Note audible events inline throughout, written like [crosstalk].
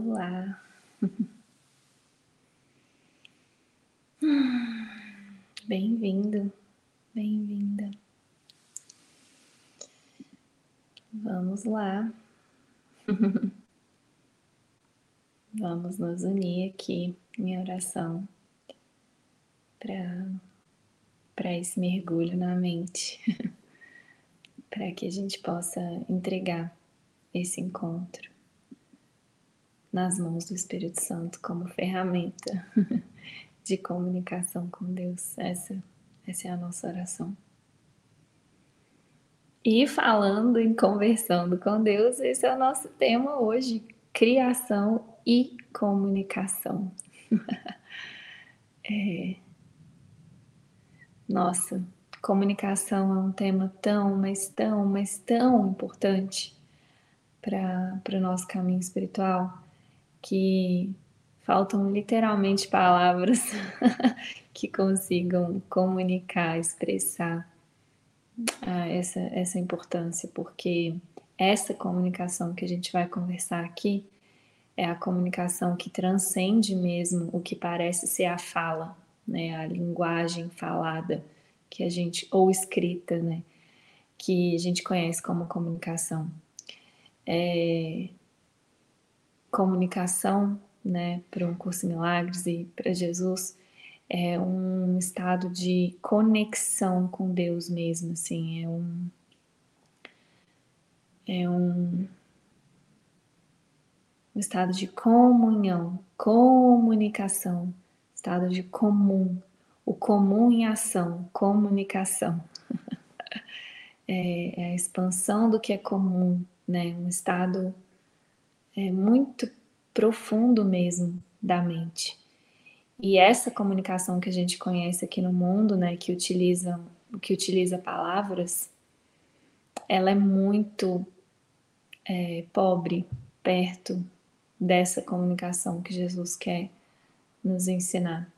Olá. [laughs] Bem-vindo, bem-vinda. Vamos lá. [laughs] Vamos nos unir aqui em oração para esse mergulho na mente, [laughs] para que a gente possa entregar esse encontro nas mãos do Espírito Santo como ferramenta [laughs] de comunicação com Deus. Essa, essa é a nossa oração. E falando em conversando com Deus, esse é o nosso tema hoje: criação e comunicação. [laughs] é... Nossa, comunicação é um tema tão, mas tão, mas tão importante para o nosso caminho espiritual que faltam literalmente palavras [laughs] que consigam comunicar, expressar ah, essa, essa importância, porque essa comunicação que a gente vai conversar aqui é a comunicação que transcende mesmo o que parece ser a fala, né, a linguagem falada que a gente ou escrita, né, que a gente conhece como comunicação. É, comunicação, né, para um curso em milagres e para Jesus é um estado de conexão com Deus mesmo, assim, é um é um, um estado de comunhão, comunicação, estado de comum, o comum em ação, comunicação. [laughs] é, é a expansão do que é comum, né? Um estado é, muito profundo mesmo da mente. E essa comunicação que a gente conhece aqui no mundo, né, que utiliza, que utiliza palavras, ela é muito é, pobre perto dessa comunicação que Jesus quer nos ensinar.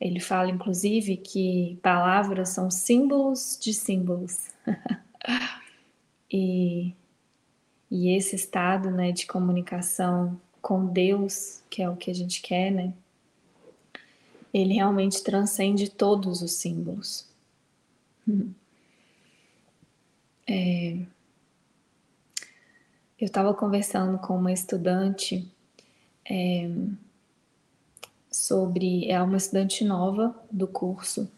Ele fala, inclusive, que palavras são símbolos de símbolos. [laughs] e e esse estado né, de comunicação com Deus, que é o que a gente quer, né? Ele realmente transcende todos os símbolos. [laughs] É, eu estava conversando com uma estudante é, sobre. É uma estudante nova do curso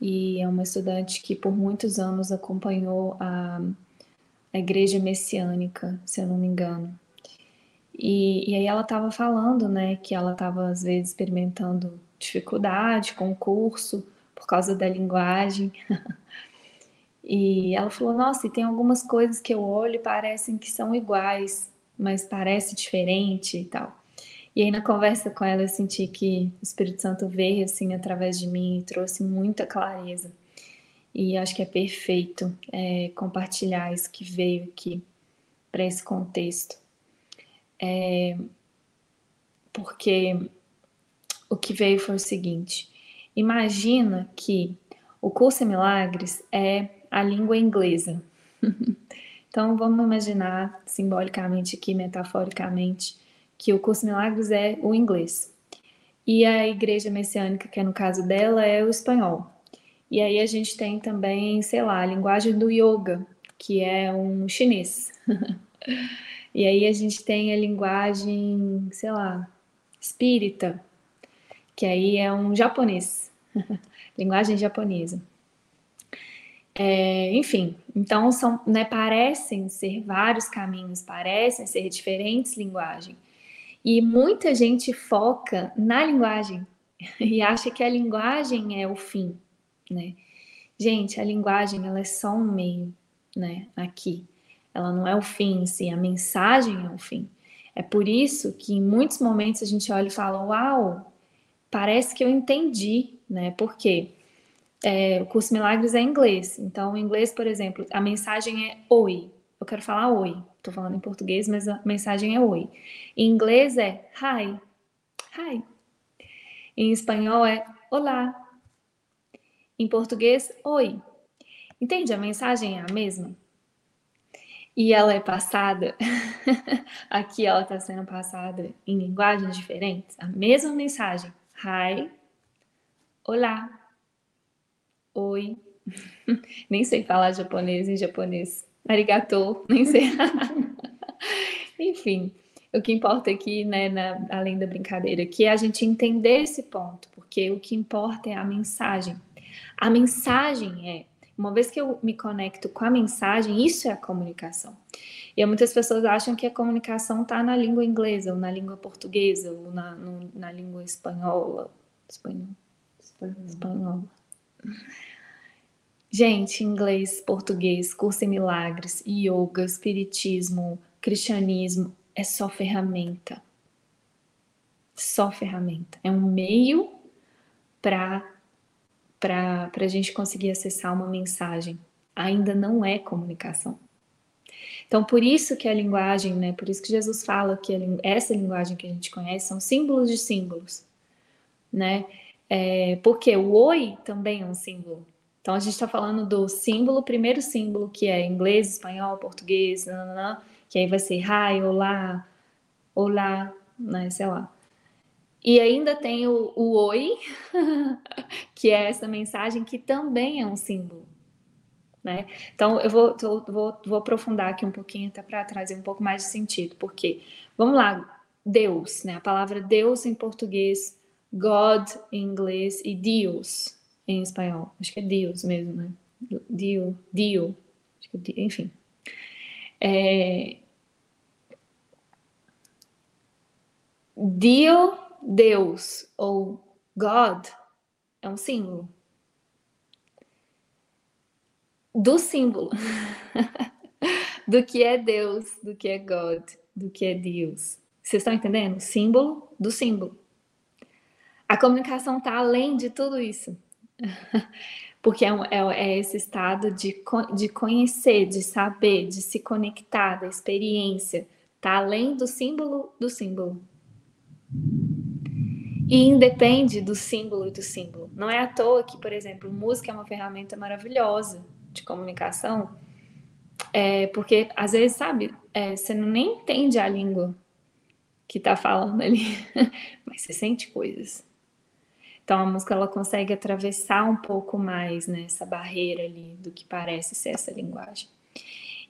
e é uma estudante que por muitos anos acompanhou a a igreja messiânica, se eu não me engano. E, e aí ela estava falando, né, que ela estava às vezes experimentando dificuldade com o curso por causa da linguagem. [laughs] e ela falou: Nossa, e tem algumas coisas que eu olho e parecem que são iguais, mas parece diferente e tal. E aí na conversa com ela eu senti que o Espírito Santo veio assim através de mim e trouxe muita clareza e acho que é perfeito é, compartilhar isso que veio aqui para esse contexto. É, porque o que veio foi o seguinte: imagina que o curso em milagres é a língua inglesa. [laughs] então vamos imaginar simbolicamente aqui, metaforicamente, que o curso em milagres é o inglês. E a igreja messiânica, que é no caso dela, é o espanhol. E aí a gente tem também, sei lá, a linguagem do yoga, que é um chinês. [laughs] e aí a gente tem a linguagem, sei lá, espírita, que aí é um japonês. [laughs] linguagem japonesa. É, enfim, então são, né, parecem ser vários caminhos, parecem ser diferentes linguagens. E muita gente foca na linguagem [laughs] e acha que a linguagem é o fim né? Gente, a linguagem ela é só um meio, né? Aqui, ela não é o fim em si, a mensagem é o fim. É por isso que em muitos momentos a gente olha e fala: Uau, parece que eu entendi, né? Porque é, o curso Milagres é inglês. Então, em inglês, por exemplo, a mensagem é oi. Eu quero falar oi. Estou falando em português, mas a mensagem é oi. Em inglês é hi. Hi. Em espanhol é olá. Em português, oi. Entende? A mensagem é a mesma. e ela é passada, [laughs] aqui ela está sendo passada em linguagens diferentes, a mesma mensagem. Hi, olá, oi. [laughs] nem sei falar japonês em japonês. Arigato, [laughs] nem sei. Enfim, o que importa aqui, né, na, além da brincadeira, que é a gente entender esse ponto, porque o que importa é a mensagem. A mensagem é uma vez que eu me conecto com a mensagem, isso é a comunicação. E muitas pessoas acham que a comunicação está na língua inglesa, ou na língua portuguesa, ou na, no, na língua espanhola. Espanhol. Espanhol. Gente, inglês, português, curso em milagres, yoga, espiritismo, cristianismo, é só ferramenta. Só ferramenta. É um meio para para a gente conseguir acessar uma mensagem. Ainda não é comunicação. Então, por isso que a linguagem, né, por isso que Jesus fala que essa linguagem que a gente conhece são símbolos de símbolos, né? É, porque o oi também é um símbolo. Então, a gente está falando do símbolo, primeiro símbolo, que é inglês, espanhol, português, nananã, que aí vai ser hi, olá, olá, né, sei lá. E ainda tem o, o oi, [laughs] que é essa mensagem que também é um símbolo. Né? Então, eu vou, vou, vou aprofundar aqui um pouquinho até para trazer um pouco mais de sentido, porque, vamos lá, Deus, né? A palavra Deus em português, God em inglês e Deus em espanhol. Acho que é Deus mesmo, né? Dio, Dio, é enfim. É... Dio Deus ou God é um símbolo. Do símbolo. [laughs] do que é Deus, do que é God, do que é Deus. Vocês estão entendendo? Símbolo do símbolo. A comunicação está além de tudo isso. [laughs] Porque é, um, é, é, esse estado de, de conhecer, de saber, de se conectar, da experiência. Está além do símbolo do símbolo. E independe do símbolo e do símbolo. Não é à toa que, por exemplo, música é uma ferramenta maravilhosa de comunicação, é, porque às vezes, sabe, é, você não nem entende a língua que está falando ali, [laughs] mas você sente coisas. Então a música ela consegue atravessar um pouco mais nessa né, barreira ali do que parece ser essa linguagem.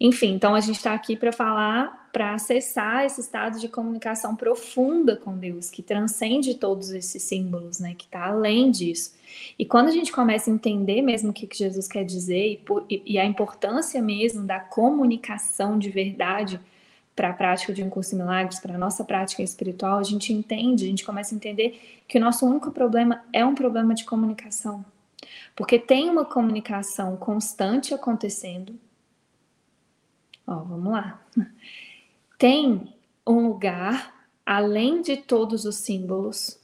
Enfim, então a gente está aqui para falar, para acessar esse estado de comunicação profunda com Deus, que transcende todos esses símbolos, né? Que está além disso. E quando a gente começa a entender mesmo o que, que Jesus quer dizer e, e a importância mesmo da comunicação de verdade para a prática de um curso de milagres, para a nossa prática espiritual, a gente entende, a gente começa a entender que o nosso único problema é um problema de comunicação. Porque tem uma comunicação constante acontecendo, Ó, vamos lá. Tem um lugar além de todos os símbolos.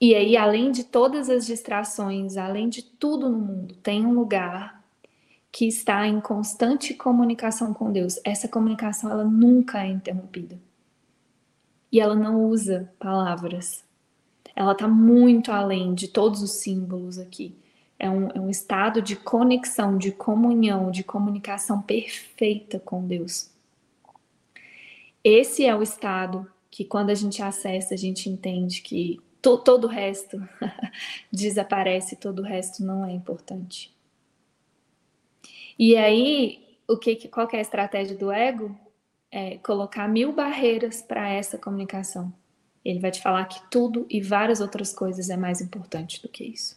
E aí, além de todas as distrações, além de tudo no mundo, tem um lugar que está em constante comunicação com Deus. Essa comunicação ela nunca é interrompida. E ela não usa palavras. Ela está muito além de todos os símbolos aqui. É um, é um estado de conexão, de comunhão, de comunicação perfeita com Deus. Esse é o estado que, quando a gente acessa, a gente entende que to, todo o resto [laughs] desaparece, todo o resto não é importante. E aí, o que, qual que é a estratégia do ego? É colocar mil barreiras para essa comunicação. Ele vai te falar que tudo e várias outras coisas é mais importante do que isso.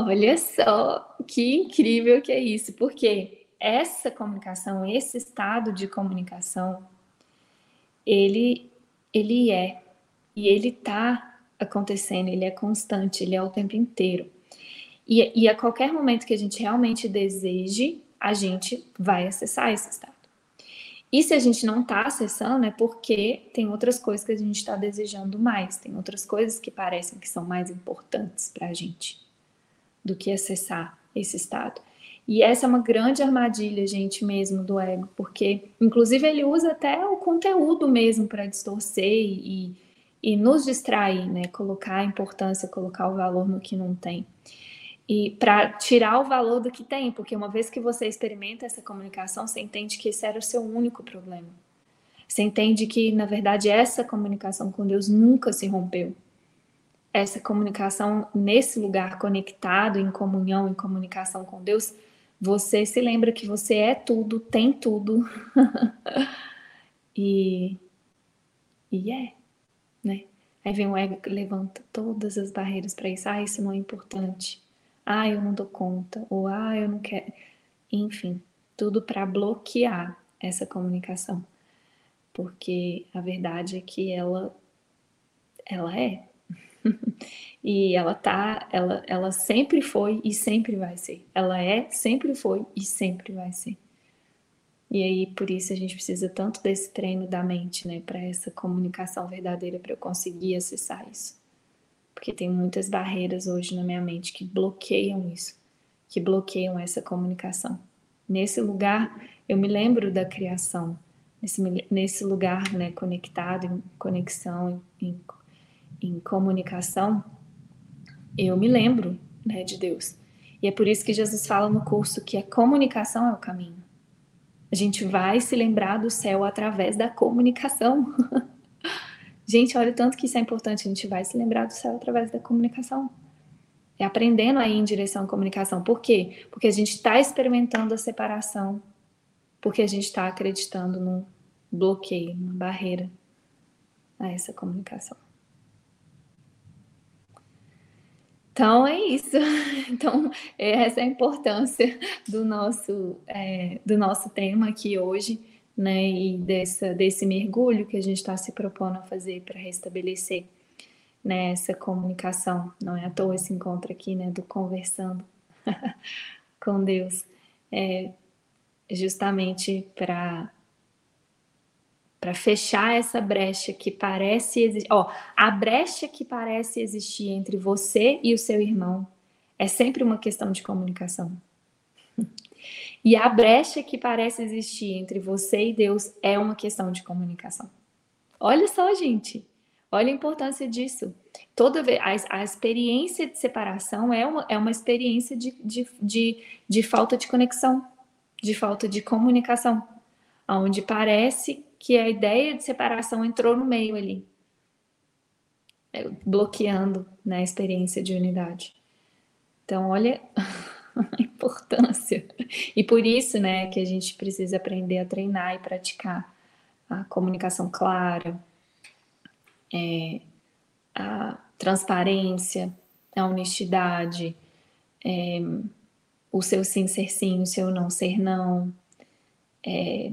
Olha só que incrível que é isso, porque essa comunicação, esse estado de comunicação, ele, ele é e ele está acontecendo, ele é constante, ele é o tempo inteiro. E, e a qualquer momento que a gente realmente deseje, a gente vai acessar esse estado. E se a gente não está acessando, é porque tem outras coisas que a gente está desejando mais, tem outras coisas que parecem que são mais importantes para a gente do que acessar esse estado. E essa é uma grande armadilha, gente, mesmo do ego, porque, inclusive, ele usa até o conteúdo mesmo para distorcer e, e nos distrair, né? Colocar a importância, colocar o valor no que não tem. e para tirar o valor do que tem, porque uma vez que você experimenta essa comunicação, você entende que esse era o seu único problema. Você entende que, na verdade, essa comunicação com Deus nunca se rompeu. Essa comunicação nesse lugar conectado, em comunhão, em comunicação com Deus, você se lembra que você é tudo, tem tudo. [laughs] e, e é, né? Aí vem o ego que levanta todas as barreiras para isso. Ah, isso não é importante ah, eu não dou conta, ou ah, eu não quero. Enfim, tudo para bloquear essa comunicação. Porque a verdade é que ela ela é. [laughs] e ela tá, ela, ela sempre foi e sempre vai ser. Ela é, sempre foi e sempre vai ser. E aí, por isso, a gente precisa tanto desse treino da mente, né, para essa comunicação verdadeira, para eu conseguir acessar isso porque tem muitas barreiras hoje na minha mente que bloqueiam isso, que bloqueiam essa comunicação. Nesse lugar, eu me lembro da criação, nesse, nesse lugar né, conectado, em conexão, em, em comunicação, eu me lembro né, de Deus. E é por isso que Jesus fala no curso que a comunicação é o caminho. A gente vai se lembrar do céu através da comunicação. [laughs] Gente, olha o tanto que isso é importante. A gente vai se lembrar do céu através da comunicação. É aprendendo aí em direção à comunicação. Por quê? Porque a gente está experimentando a separação. Porque a gente está acreditando num bloqueio, numa barreira a essa comunicação. Então é isso. [laughs] Então essa é a importância do nosso é, do nosso tema aqui hoje né, e dessa, desse mergulho que a gente está se propondo a fazer para restabelecer né, essa comunicação. Não é à toa esse encontro aqui, né, do conversando [laughs] com Deus, é justamente para para fechar essa brecha que parece existir. Ó, a brecha que parece existir entre você e o seu irmão é sempre uma questão de comunicação. [laughs] E a brecha que parece existir entre você e Deus é uma questão de comunicação. Olha só, gente. Olha a importância disso. Toda vez, a, a experiência de separação é uma, é uma experiência de, de, de, de falta de conexão, de falta de comunicação, onde parece que a ideia de separação entrou no meio ali, é, bloqueando né, a experiência de unidade. Então, olha [laughs] a importância. E por isso, né, que a gente precisa aprender a treinar e praticar a comunicação clara, é, a transparência, a honestidade, é, o seu sim ser sim, o seu não ser não, é,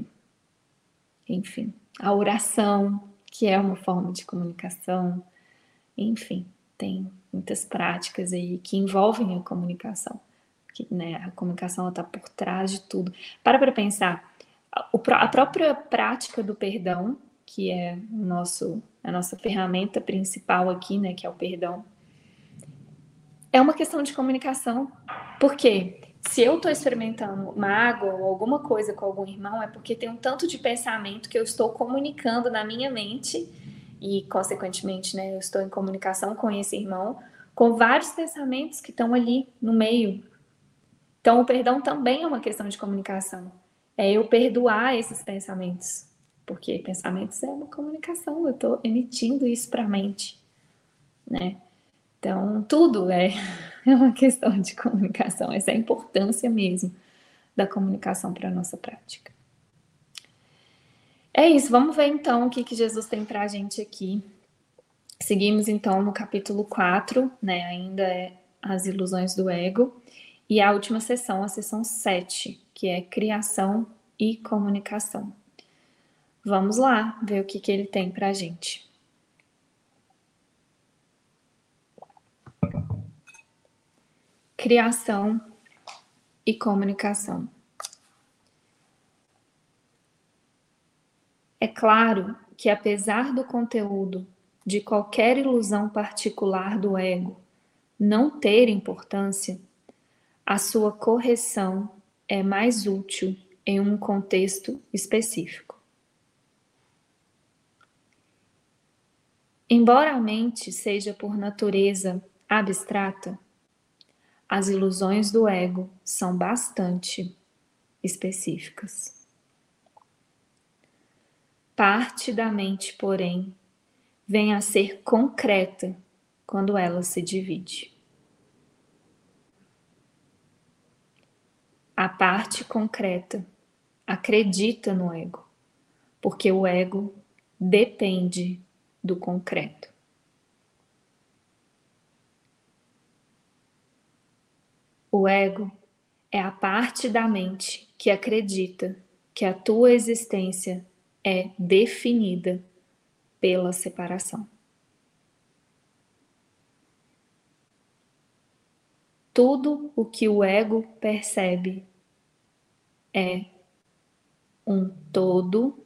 enfim, a oração, que é uma forma de comunicação, enfim, tem muitas práticas aí que envolvem a comunicação que né, a comunicação está por trás de tudo. Para para pensar, a própria prática do perdão, que é o nosso, a nossa ferramenta principal aqui, né, que é o perdão, é uma questão de comunicação. Por quê? Se eu estou experimentando mágoa ou alguma coisa com algum irmão, é porque tem um tanto de pensamento que eu estou comunicando na minha mente e, consequentemente, né, eu estou em comunicação com esse irmão, com vários pensamentos que estão ali no meio, então, o perdão também é uma questão de comunicação. É eu perdoar esses pensamentos. Porque pensamentos é uma comunicação, eu estou emitindo isso para a mente. Né? Então, tudo é, [laughs] é uma questão de comunicação. Essa é a importância mesmo da comunicação para a nossa prática. É isso, vamos ver então o que, que Jesus tem para a gente aqui. Seguimos então no capítulo 4, né? Ainda é as ilusões do ego. E a última sessão, a sessão 7, que é criação e comunicação. Vamos lá ver o que, que ele tem para a gente. Criação e comunicação. É claro que, apesar do conteúdo de qualquer ilusão particular do ego não ter importância, a sua correção é mais útil em um contexto específico. Embora a mente seja por natureza abstrata, as ilusões do ego são bastante específicas. Parte da mente, porém, vem a ser concreta quando ela se divide. A parte concreta acredita no ego, porque o ego depende do concreto. O ego é a parte da mente que acredita que a tua existência é definida pela separação. Tudo o que o ego percebe é um todo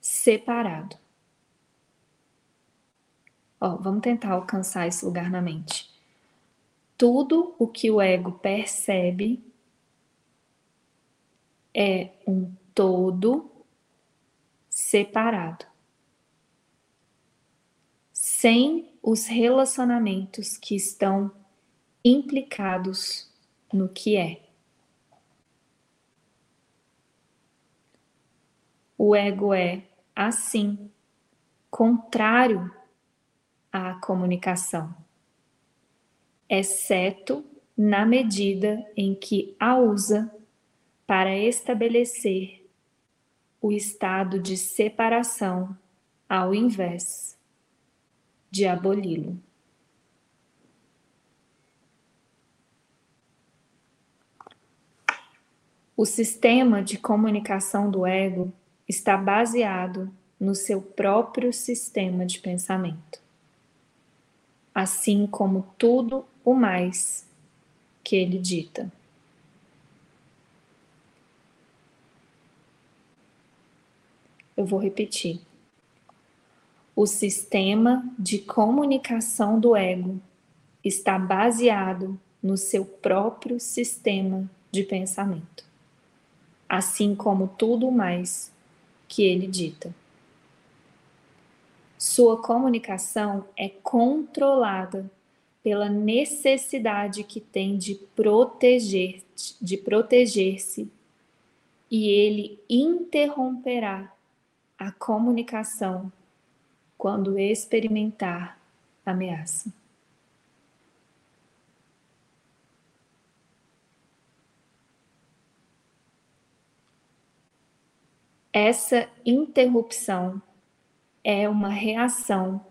separado. Ó, vamos tentar alcançar esse lugar na mente tudo o que o ego percebe é um todo separado, sem os relacionamentos que estão implicados no que é. O ego é, assim, contrário à comunicação exceto na medida em que a usa para estabelecer o estado de separação ao invés de aboli-lo. O sistema de comunicação do ego está baseado no seu próprio sistema de pensamento assim como tudo o mais que ele dita. Eu vou repetir. O sistema de comunicação do ego está baseado no seu próprio sistema de pensamento, assim como tudo mais que ele dita. Sua comunicação é controlada pela necessidade que tem de proteger, de proteger-se, e ele interromperá a comunicação quando experimentar ameaça. Essa interrupção é uma reação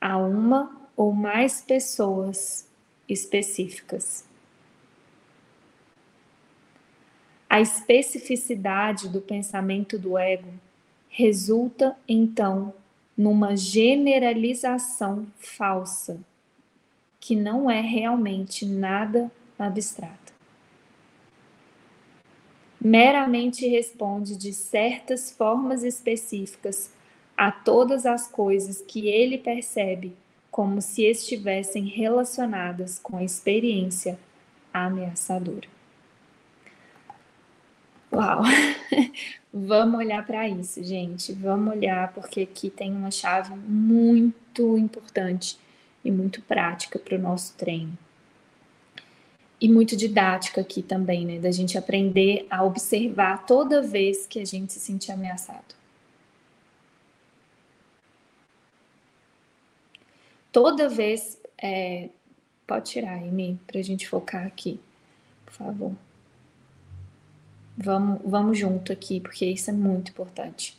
a uma ou mais pessoas específicas. A especificidade do pensamento do ego resulta, então, numa generalização falsa, que não é realmente nada abstrata. Meramente responde de certas formas específicas a todas as coisas que ele percebe como se estivessem relacionadas com a experiência ameaçadora. Uau! [laughs] Vamos olhar para isso, gente. Vamos olhar porque aqui tem uma chave muito importante e muito prática para o nosso treino. E muito didática aqui também, né? Da gente aprender a observar toda vez que a gente se sentir ameaçado. Toda vez. É, pode tirar, Amy, para a gente focar aqui, por favor. Vamos, vamos junto aqui, porque isso é muito importante.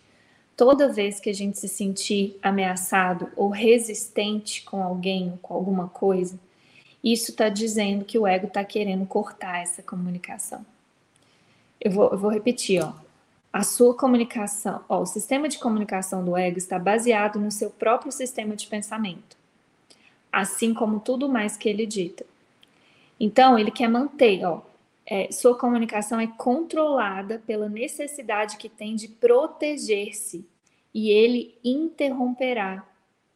Toda vez que a gente se sentir ameaçado ou resistente com alguém ou com alguma coisa, isso está dizendo que o ego está querendo cortar essa comunicação. Eu vou, eu vou repetir, ó. A sua comunicação, ó, o sistema de comunicação do ego está baseado no seu próprio sistema de pensamento assim como tudo mais que ele dita. Então, ele quer manter, ó, é, sua comunicação é controlada pela necessidade que tem de proteger-se e ele interromperá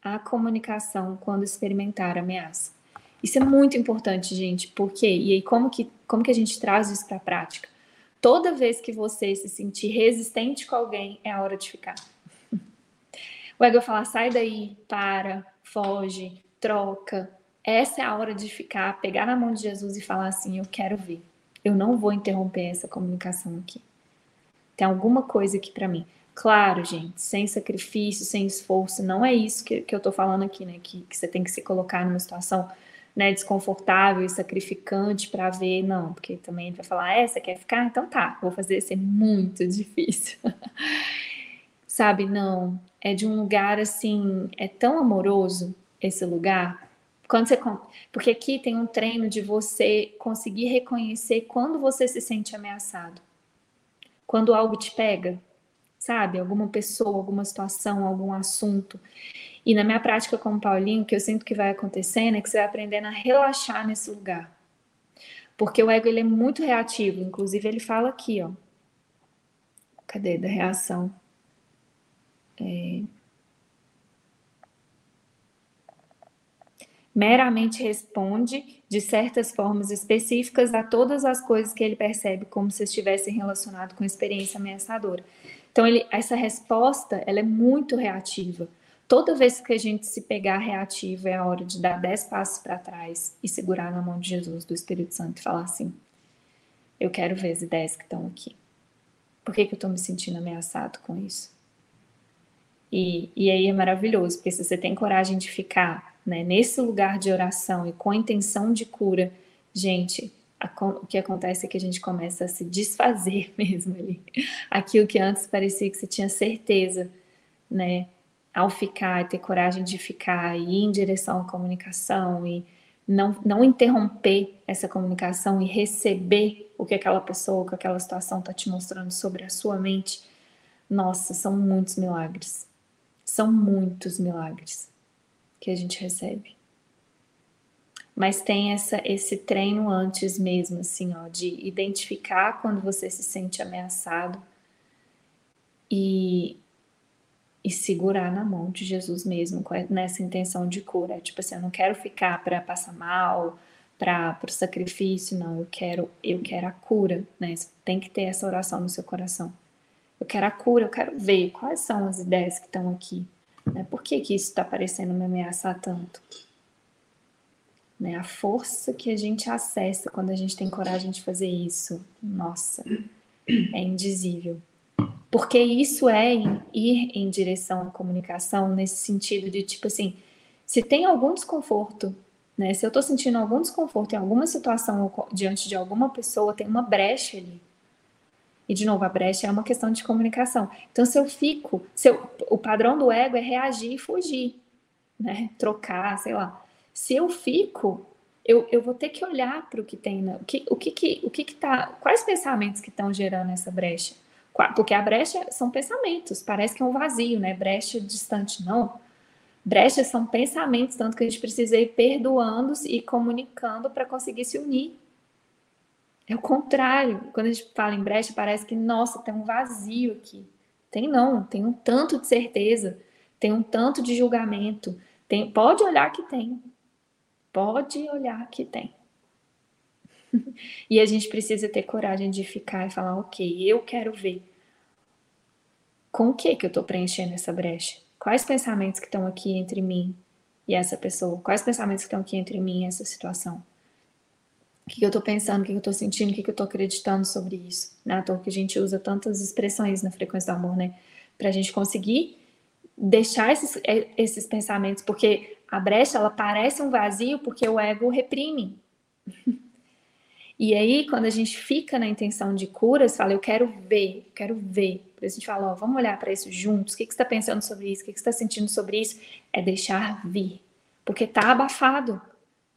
a comunicação quando experimentar ameaça. Isso é muito importante, gente, porque e aí como que como que a gente traz isso para a prática? Toda vez que você se sentir resistente com alguém, é a hora de ficar. [laughs] O ego vai falar: sai daí, para, foge, troca, essa é a hora de ficar, pegar na mão de Jesus e falar assim: eu quero ver. Eu não vou interromper essa comunicação aqui. Tem alguma coisa aqui para mim. Claro, gente, sem sacrifício, sem esforço, não é isso que, que eu tô falando aqui, né? Que, que você tem que se colocar numa situação né, desconfortável e sacrificante para ver, não, porque também ele vai falar, é, você quer ficar? Então tá, vou fazer ser muito [laughs] difícil. Sabe, não, é de um lugar assim, é tão amoroso esse lugar. Quando você porque aqui tem um treino de você conseguir reconhecer quando você se sente ameaçado. Quando algo te pega, sabe? Alguma pessoa, alguma situação, algum assunto. E na minha prática com o Paulinho, o que eu sinto que vai acontecendo é que você vai aprendendo a relaxar nesse lugar. Porque o ego ele é muito reativo, inclusive ele fala aqui, ó. Cadê da reação? É... Meramente responde de certas formas específicas a todas as coisas que ele percebe como se estivessem relacionado com experiência ameaçadora. Então, ele, essa resposta ela é muito reativa. Toda vez que a gente se pegar reativo, é a hora de dar dez passos para trás e segurar na mão de Jesus, do Espírito Santo, e falar assim: Eu quero ver as ideias que estão aqui. Por que, que eu estou me sentindo ameaçado com isso? E, e aí é maravilhoso, porque se você tem coragem de ficar né, nesse lugar de oração e com a intenção de cura, gente, o que acontece é que a gente começa a se desfazer [laughs] mesmo ali. Aquilo que antes parecia que você tinha certeza, né? Ao ficar, ter coragem de ficar e ir em direção à comunicação e não, não interromper essa comunicação e receber o que aquela pessoa, o que aquela situação está te mostrando sobre a sua mente. Nossa, são muitos milagres. São muitos milagres que a gente recebe mas tem essa, esse treino antes mesmo, assim, ó, de identificar quando você se sente ameaçado e, e segurar na mão de Jesus mesmo, nessa intenção de cura. Tipo assim, eu não quero ficar para passar mal, para o sacrifício, não, eu quero, eu quero a cura, né? Tem que ter essa oração no seu coração. Eu quero a cura, eu quero ver quais são as ideias que estão aqui. Né? Por que, que isso está parecendo me ameaçar tanto? né? A força que a gente acessa quando a gente tem coragem de fazer isso, nossa, é indizível. Porque isso é ir em direção à comunicação nesse sentido de tipo assim, se tem algum desconforto, né? Se eu tô sentindo algum desconforto em alguma situação diante de alguma pessoa, tem uma brecha ali. E de novo, a brecha é uma questão de comunicação. Então, se eu fico, se eu, o padrão do ego é reagir e fugir, né? Trocar, sei lá. Se eu fico, eu, eu vou ter que olhar para o que tem, o que o que, que o que, que tá, quais pensamentos que estão gerando essa brecha? Porque a brecha são pensamentos, parece que é um vazio, né? Brecha distante, não. Brechas são pensamentos, tanto que a gente precisa ir perdoando e comunicando para conseguir se unir. É o contrário. Quando a gente fala em brecha, parece que, nossa, tem um vazio aqui. Tem não, tem um tanto de certeza, tem um tanto de julgamento. Tem, pode olhar que tem, Pode olhar que tem. [laughs] e a gente precisa ter coragem de ficar e falar, ok, eu quero ver com o que que eu estou preenchendo essa brecha. Quais pensamentos que estão aqui entre mim e essa pessoa? Quais pensamentos que estão aqui entre mim e essa situação? O que, eu estou pensando, o que, eu estou sentindo, o que, eu estou acreditando sobre isso? Né? toa que a gente usa tantas expressões na frequência do amor, né? Para a gente conseguir deixar esses, é, esses pensamentos, porque a brecha ela parece um vazio porque o ego reprime. [laughs] e aí, quando a gente fica na intenção de cura, você fala, eu quero ver, eu quero ver. Por isso a gente fala, ó, vamos olhar para isso juntos. O que, que você está pensando sobre isso? O que, que você está sentindo sobre isso? É deixar vir. Porque tá abafado.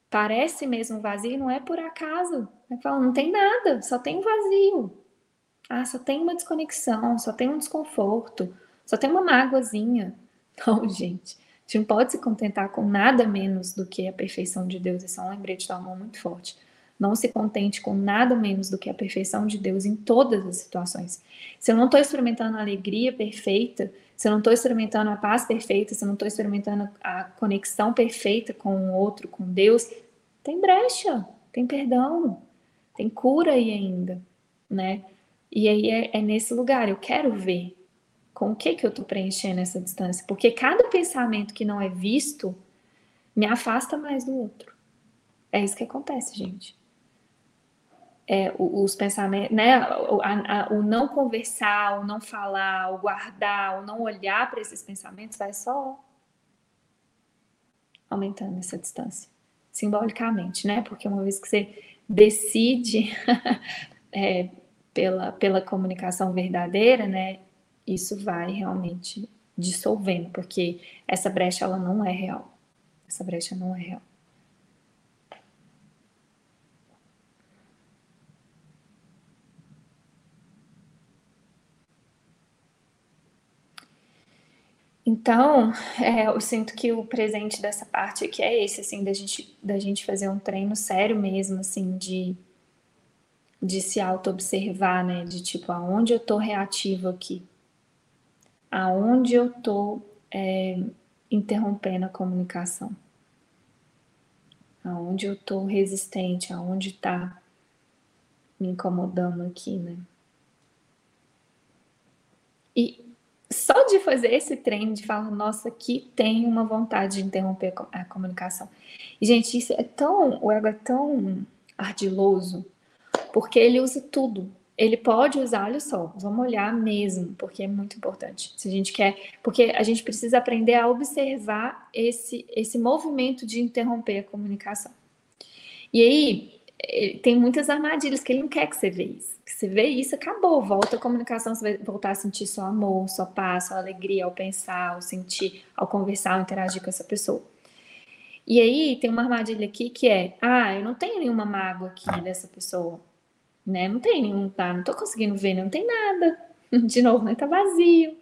Parece mesmo vazio, não é por acaso. É fala, não tem nada, só tem vazio. Ah, só tem uma desconexão, só tem um desconforto, só tem uma mágoazinha. [laughs] Não, gente. A gente não pode se contentar com nada menos do que a perfeição de Deus. Esse é um lembrete do amor muito forte. Não se contente com nada menos do que a perfeição de Deus em todas as situações. Se eu não estou experimentando a alegria perfeita, se eu não estou experimentando a paz perfeita, se eu não estou experimentando a conexão perfeita com o outro, com Deus, tem brecha, tem perdão, tem cura aí ainda, né? E aí é, é nesse lugar, eu quero ver, com o que, que eu estou preenchendo essa distância? Porque cada pensamento que não é visto me afasta mais do outro. É isso que acontece, gente. É, os pensamentos, né? O, a, a, o, não conversar, o não falar, o guardar, o não olhar para esses pensamentos vai só aumentando essa distância, simbolicamente, né? Porque uma vez que você decide [laughs] é, pela, pela comunicação verdadeira, né? Isso vai realmente dissolvendo, porque essa brecha ela não é real. Essa brecha não é real. Então, é, eu sinto que o presente dessa parte aqui é esse, assim, da gente, da gente fazer um treino sério mesmo, assim, de, de se auto-observar, né? De tipo, aonde eu tô reativo aqui? Aonde eu tô é, interrompendo a comunicação? Aonde eu tô resistente? Aonde tá me incomodando aqui, né? E só de fazer esse treino, de falar, nossa, aqui tem uma vontade de interromper a comunicação. E, gente, isso é tão, o ego é tão ardiloso, porque ele usa tudo. Ele pode usar, olha só, vamos olhar mesmo, porque é muito importante. Se a gente quer, porque a gente precisa aprender a observar esse, esse movimento de interromper a comunicação. E aí, tem muitas armadilhas que ele não quer que você veja isso. Que você vê isso, acabou. Volta a comunicação, você vai voltar a sentir seu amor, sua paz, sua alegria ao pensar, ao sentir, ao conversar, ao interagir com essa pessoa. E aí tem uma armadilha aqui que é: ah, eu não tenho nenhuma mágoa aqui dessa pessoa. Né? Não tem nenhum, tá? Não tô conseguindo ver, não tem nada. [laughs] De novo, né? Tá vazio.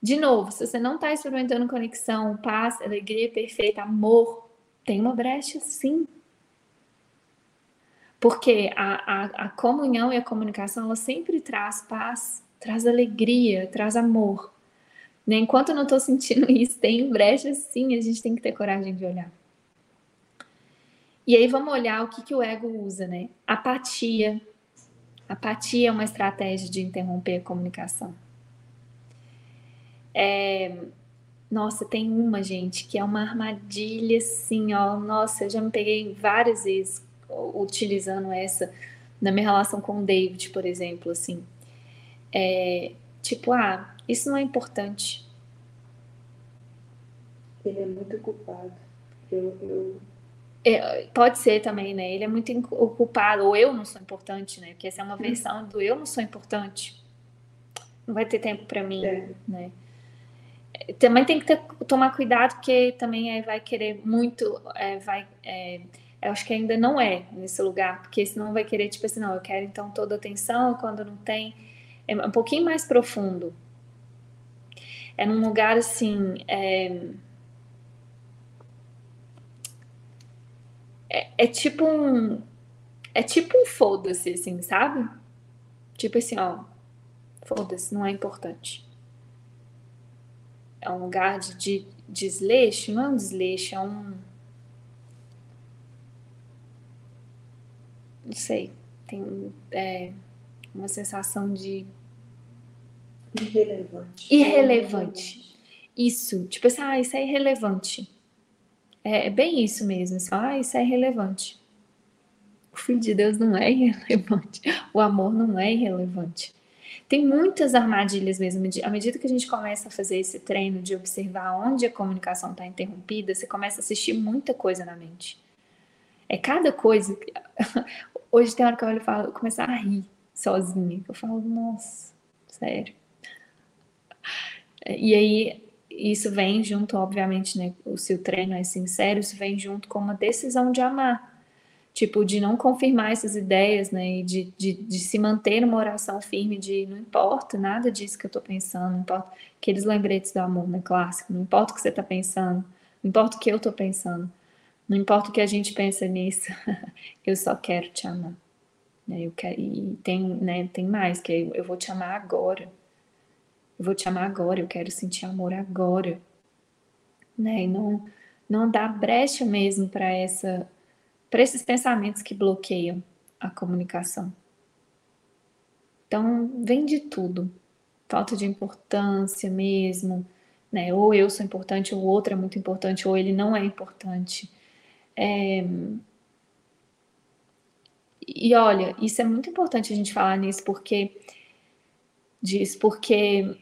De novo, se você não está experimentando conexão, paz, alegria perfeita, amor, tem uma brecha sim. Porque a, a, a comunhão e a comunicação, ela sempre traz paz, traz alegria, traz amor. Né? Enquanto eu não estou [laughs] sentindo isso, tem brecha sim, a gente tem que ter coragem de olhar. E aí vamos olhar o que, que o ego usa, né? Apatia. Apatia é uma estratégia de interromper a comunicação. É... Nossa, tem uma, gente, que é uma armadilha assim, ó. Nossa, eu já me peguei várias vezes utilizando essa na minha relação com o David, por exemplo, assim. É, tipo, ah, isso não é importante. Ele é muito culpado. Eu, eu... É, pode ser também, né? Ele é muito ocupado, ou eu não sou importante, né? Porque essa é uma hum. versão do eu não sou importante. Não vai ter tempo para mim, é. né? Também tem que ter, tomar cuidado, porque também é, vai querer muito, é, vai é, eu acho que ainda não é nesse lugar, porque senão vai querer, tipo assim, não, eu quero então toda atenção, quando não tem. É um pouquinho mais profundo. É num lugar assim. É, é, é tipo um. É tipo um foda-se, assim, sabe? Tipo assim, ó. Foda-se, não é importante. É um lugar de, de desleixo, não é um desleixo, é um não sei, tem é, uma sensação de. Irrelevante. Irrelevante. Isso, tipo assim, ah, isso é irrelevante. É, é bem isso mesmo, assim, ah, isso é irrelevante. O Filho de Deus não é irrelevante. [laughs] O amor não é irrelevante. Tem muitas armadilhas mesmo. À medida que a gente começa a fazer esse treino de observar onde a comunicação está interrompida, você começa a assistir muita coisa na mente. É cada coisa. [laughs] Hoje tem hora que eu olho e falo, eu começo a rir sozinha. Eu falo, nossa, sério. E aí, isso vem junto, obviamente, né? Se o treino é sincero, isso vem junto com uma decisão de amar. Tipo, de não confirmar essas ideias, né? E de, de, de se manter numa oração firme de não importa nada disso que eu tô pensando, não importa aqueles lembretes do amor, né? Clássico, não importa o que você tá pensando, não importa o que eu tô pensando. Não importa o que a gente pensa nisso, [laughs] eu só quero te amar. Né? Eu quero, e tem, né, tem mais, que eu vou te amar agora. Eu vou te amar agora, eu quero sentir amor agora. Né? E não, não dá brecha mesmo para para esses pensamentos que bloqueiam a comunicação. Então, vem de tudo. Falta de importância mesmo, né? Ou eu sou importante, ou o outro é muito importante, ou ele não é importante. É, e olha, isso é muito importante a gente falar nisso, porque diz, porque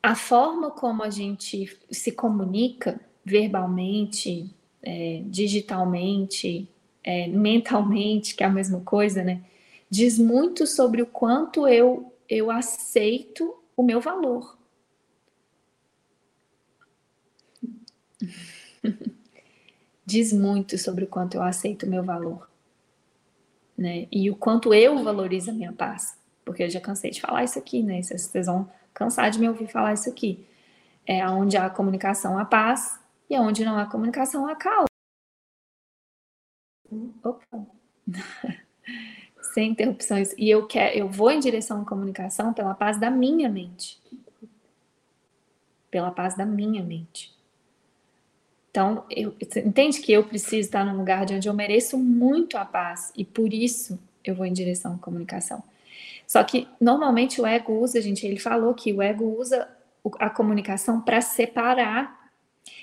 a forma como a gente se comunica verbalmente, é, digitalmente, é, mentalmente, que é a mesma coisa, né? Diz muito sobre o quanto eu, eu aceito o meu valor. [laughs] Diz muito sobre o quanto eu aceito o meu valor. Né? E o quanto eu valorizo a minha paz. Porque eu já cansei de falar isso aqui, né? Vocês vão cansar de me ouvir falar isso aqui. É onde há comunicação, a paz, e onde não há comunicação, há caos. Opa. [laughs] Sem interrupções. E eu quero, eu vou em direção à comunicação pela paz da minha mente. Pela paz da minha mente. Então, eu, entende que eu preciso estar num lugar de onde eu mereço muito a paz e por isso eu vou em direção à comunicação. Só que normalmente o ego usa, gente, ele falou que o ego usa a comunicação para separar.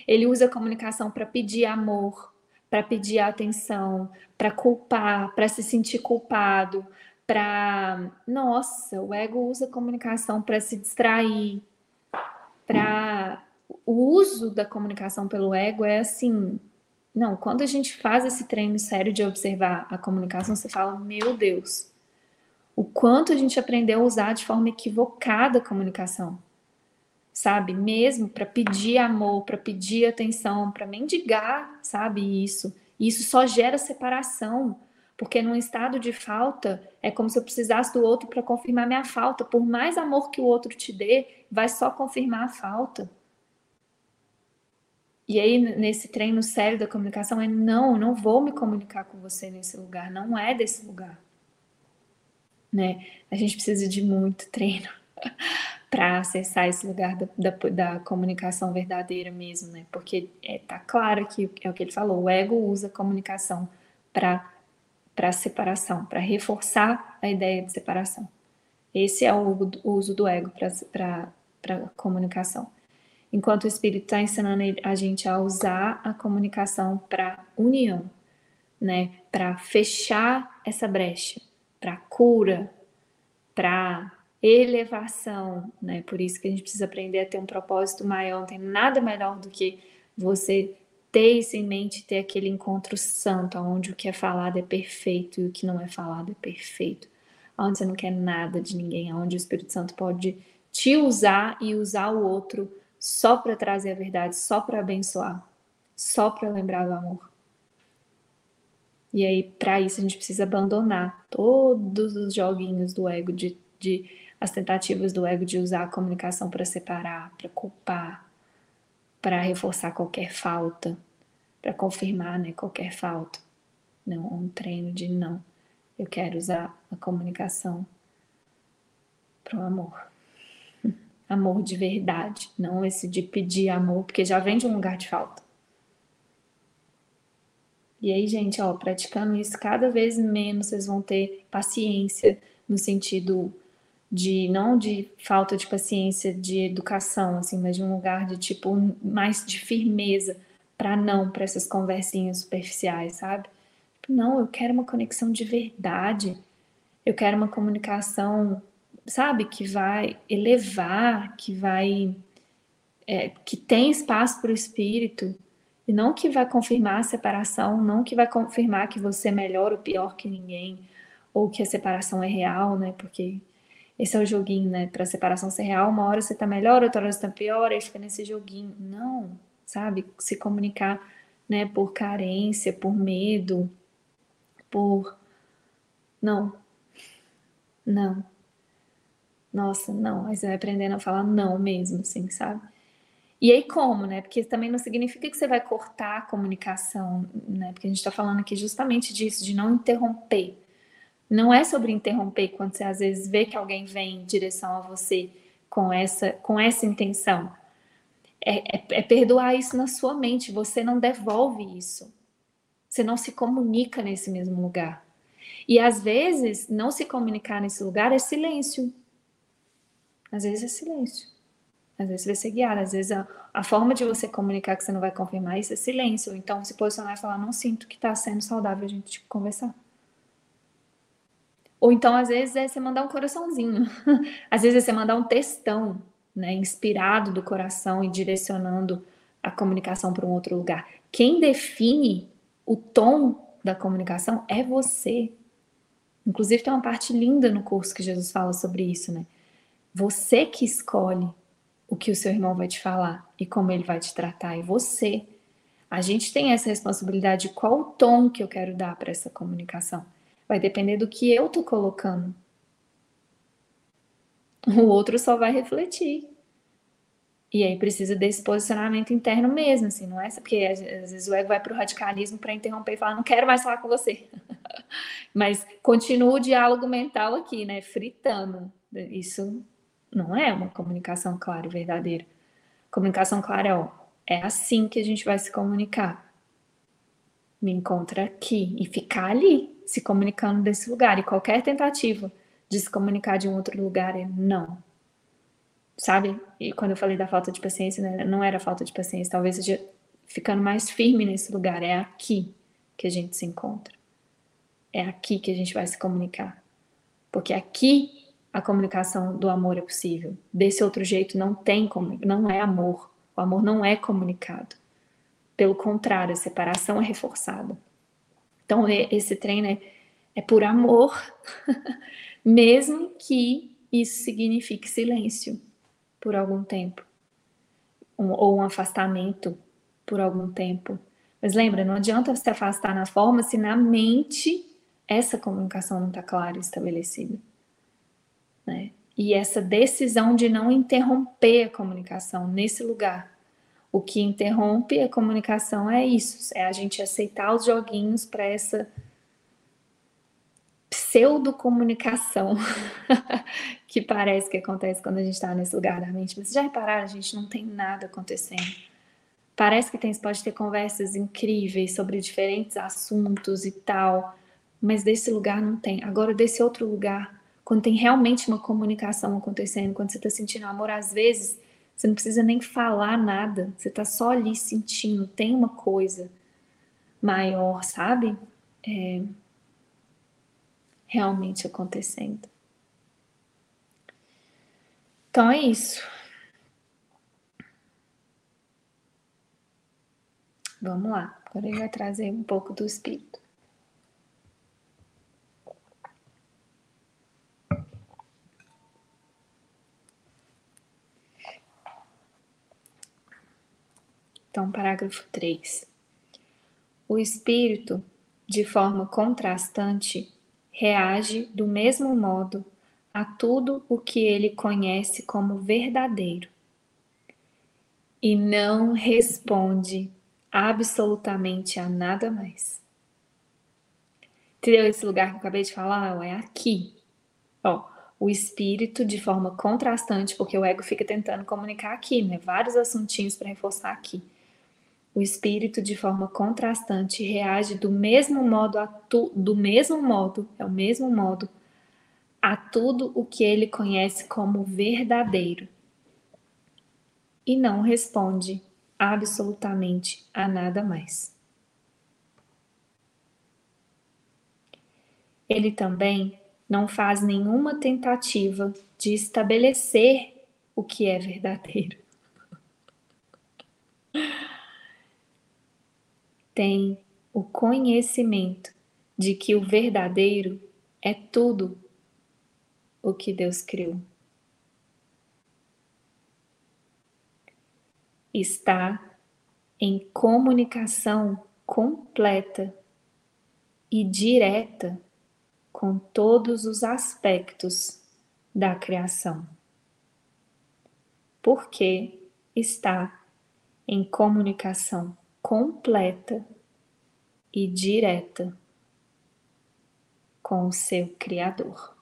Ele usa a comunicação para pedir amor, para pedir atenção, para culpar, para se sentir culpado, para. Nossa, o ego usa a comunicação para se distrair, para. O uso da comunicação pelo ego é assim. Não, quando a gente faz esse treino sério de observar a comunicação, você fala: Meu Deus, o quanto a gente aprendeu a usar de forma equivocada a comunicação sabe? Mesmo para pedir amor, para pedir atenção, para mendigar, sabe? Isso. E isso só gera separação, porque num estado de falta é como se eu precisasse do outro para confirmar minha falta. Por mais amor que o outro te dê, vai só confirmar a falta. E aí, nesse treino sério da comunicação, é não, não vou me comunicar com você nesse lugar, não é desse lugar. Né? A gente precisa de muito treino [laughs] para acessar esse lugar da, da, da, comunicação verdadeira mesmo, né? Porque é, tá claro que é o que ele falou, o ego usa a comunicação para para separação, para reforçar a ideia de separação. Esse é o, o uso do ego para comunicação. Enquanto o Espírito está ensinando a gente a usar a comunicação para união, né? Para fechar essa brecha, para cura, para elevação, né? Por isso que a gente precisa aprender a ter um propósito maior. Não tem nada melhor do que você ter isso em mente, ter aquele encontro santo, onde o que é falado é perfeito e o que não é falado é perfeito. Onde você não quer nada de ninguém, onde o Espírito Santo pode te usar e usar o outro só para trazer a verdade, só para abençoar, só para lembrar do amor. E aí, para isso, a gente precisa abandonar todos os joguinhos do ego de, de as tentativas do ego de usar a comunicação para separar, para culpar, para reforçar qualquer falta, para confirmar né, qualquer falta. Não, um treino de não. Eu quero usar a comunicação para o amor. Amor de verdade, não esse de pedir amor, porque já vem de um lugar de falta. E aí, gente, ó, praticando isso cada vez menos, vocês vão ter paciência no sentido de não de falta de paciência, de educação, assim, mas de um lugar de tipo mais de firmeza para não para essas conversinhas superficiais, sabe? Tipo, não, eu quero uma conexão de verdade. Eu quero uma comunicação, sabe, que vai elevar, que vai é, que tem espaço para o espírito e não que vai confirmar a separação, não que vai confirmar que você é melhor ou pior que ninguém ou que a separação é real, né? Porque esse é o joguinho, né? Para separação ser real, uma hora você tá melhor, outra hora você tá pior, aí fica nesse joguinho. Não, sabe? Se comunicar, né? Por carência, por medo, por. Não. Não. Nossa, não. Aí você vai aprendendo a falar não mesmo, assim, sabe? E aí como, né? Porque também não significa que você vai cortar a comunicação, né? Porque a gente tá falando aqui justamente disso, de não interromper. Não é sobre interromper quando você às vezes vê que alguém vem em direção a você com essa, com essa intenção. É, é, é perdoar isso na sua mente. Você não devolve isso. Você não se comunica nesse mesmo lugar. E às vezes, não se comunicar nesse lugar é silêncio. Às vezes é silêncio. Às vezes vai ser guiado. Às vezes a, a forma de você comunicar que você não vai confirmar isso é silêncio. Então, se posicionar e falar: Não sinto que está sendo saudável a gente conversar. Ou então, às vezes, é você mandar um coraçãozinho. [laughs] às vezes é você mandar um textão, né? Inspirado do coração e direcionando a comunicação para um outro lugar. Quem define o tom da comunicação é você. Inclusive, tem uma parte linda no curso que Jesus fala sobre isso, né? Você que escolhe o que o seu irmão vai te falar e como ele vai te tratar, e você. A gente tem essa responsabilidade de qual o tom que eu quero dar para essa comunicação. Vai depender do que eu tô colocando. O outro só vai refletir. E aí precisa desse posicionamento interno mesmo, assim, não é? Porque às vezes o ego vai para o radicalismo para interromper e falar, não quero mais falar com você. [laughs] Mas continua o diálogo mental aqui, né? Fritando. Isso não é uma comunicação clara e verdadeira. Comunicação clara é, ó, é assim que a gente vai se comunicar. Me encontra aqui e ficar ali, se comunicando desse lugar. E qualquer tentativa de se comunicar de um outro lugar é não sabe? E quando eu falei da falta de paciência, né, não era falta de paciência, talvez seja ficando mais firme nesse lugar. É aqui que a gente se encontra. É aqui que a gente vai se comunicar. Porque aqui a comunicação do amor é possível. Desse outro jeito não tem como, não é amor. O amor não é comunicado. Pelo contrário, a separação é reforçada. Então esse treino é, é por amor, [laughs] mesmo que isso signifique silêncio por algum tempo, um, ou um afastamento por algum tempo. Mas lembra, não adianta se afastar na forma se na mente essa comunicação não está clara e estabelecida. Né? E essa decisão de não interromper a comunicação nesse lugar. O que interrompe a comunicação é isso, é a gente aceitar os joguinhos para essa pseudo-comunicação [laughs] que parece que acontece quando a gente está nesse lugar da mente. Mas já repararam, a gente não tem nada acontecendo. Parece que tem, pode ter conversas incríveis sobre diferentes assuntos e tal, mas desse lugar não tem. Agora, desse outro lugar, quando tem realmente uma comunicação acontecendo, quando você está sentindo amor, às vezes você não precisa nem falar nada, você está só ali sentindo, tem uma coisa maior, sabe? É, realmente acontecendo. Então é isso. Vamos lá. Agora ele vai trazer um pouco do espírito. Então, parágrafo 3. O espírito, de forma contrastante, reage do mesmo modo a tudo o que ele conhece como verdadeiro e não responde absolutamente a nada mais. Entendeu esse lugar que eu acabei de falar? É aqui. Ó, o espírito de forma contrastante, porque o ego fica tentando comunicar aqui, né? Vários assuntinhos para reforçar aqui o espírito de forma contrastante reage do mesmo modo a tu, do mesmo modo, é o mesmo modo a tudo o que ele conhece como verdadeiro e não responde absolutamente a nada mais. Ele também não faz nenhuma tentativa de estabelecer o que é verdadeiro [laughs] tem o conhecimento de que o verdadeiro é tudo o que Deus criou. Está em comunicação completa e direta com todos os aspectos da criação. Porque está em comunicação completa e direta com o seu Criador.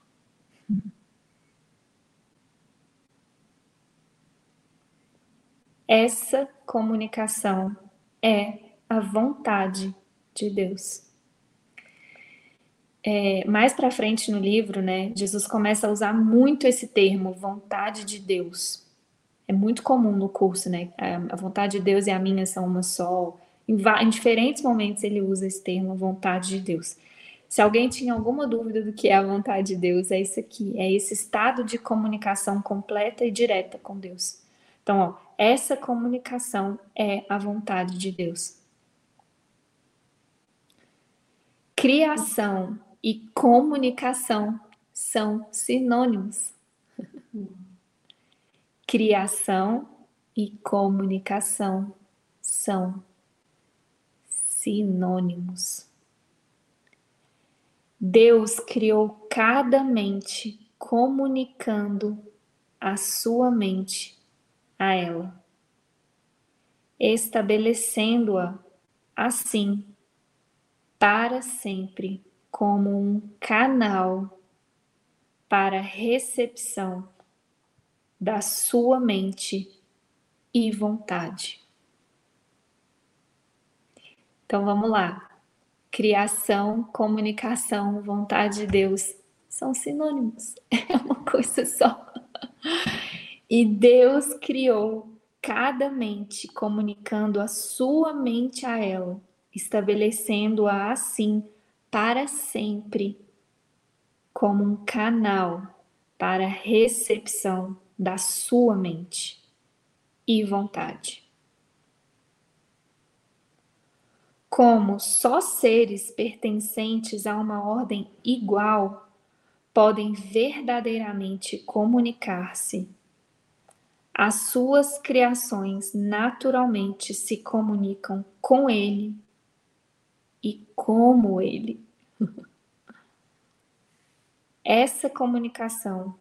Essa comunicação é a vontade de Deus. É, mais para frente no livro, né, Jesus começa a usar muito esse termo, vontade de Deus é muito comum no curso, né? A vontade de Deus e a minha são uma só. Em, em diferentes momentos ele usa esse termo, vontade de Deus. Se alguém tinha alguma dúvida do que é a vontade de Deus, é isso aqui, é esse estado de comunicação completa e direta com Deus. Então, ó, essa comunicação é a vontade de Deus. Criação e comunicação são sinônimos. Criação e comunicação são sinônimos. Deus criou cada mente comunicando a sua mente a ela, estabelecendo-a assim para sempre como um canal para recepção da sua mente e vontade. Então vamos lá. Criação, comunicação, vontade de Deus são sinônimos. [laughs] É uma coisa só. E Deus criou cada mente, comunicando a sua mente a ela, estabelecendo-a assim para sempre, como um canal para recepção da sua mente e vontade. Como só seres pertencentes a uma ordem igual podem verdadeiramente comunicar-se, as suas criações naturalmente se comunicam com ele e como ele. [laughs] Essa comunicação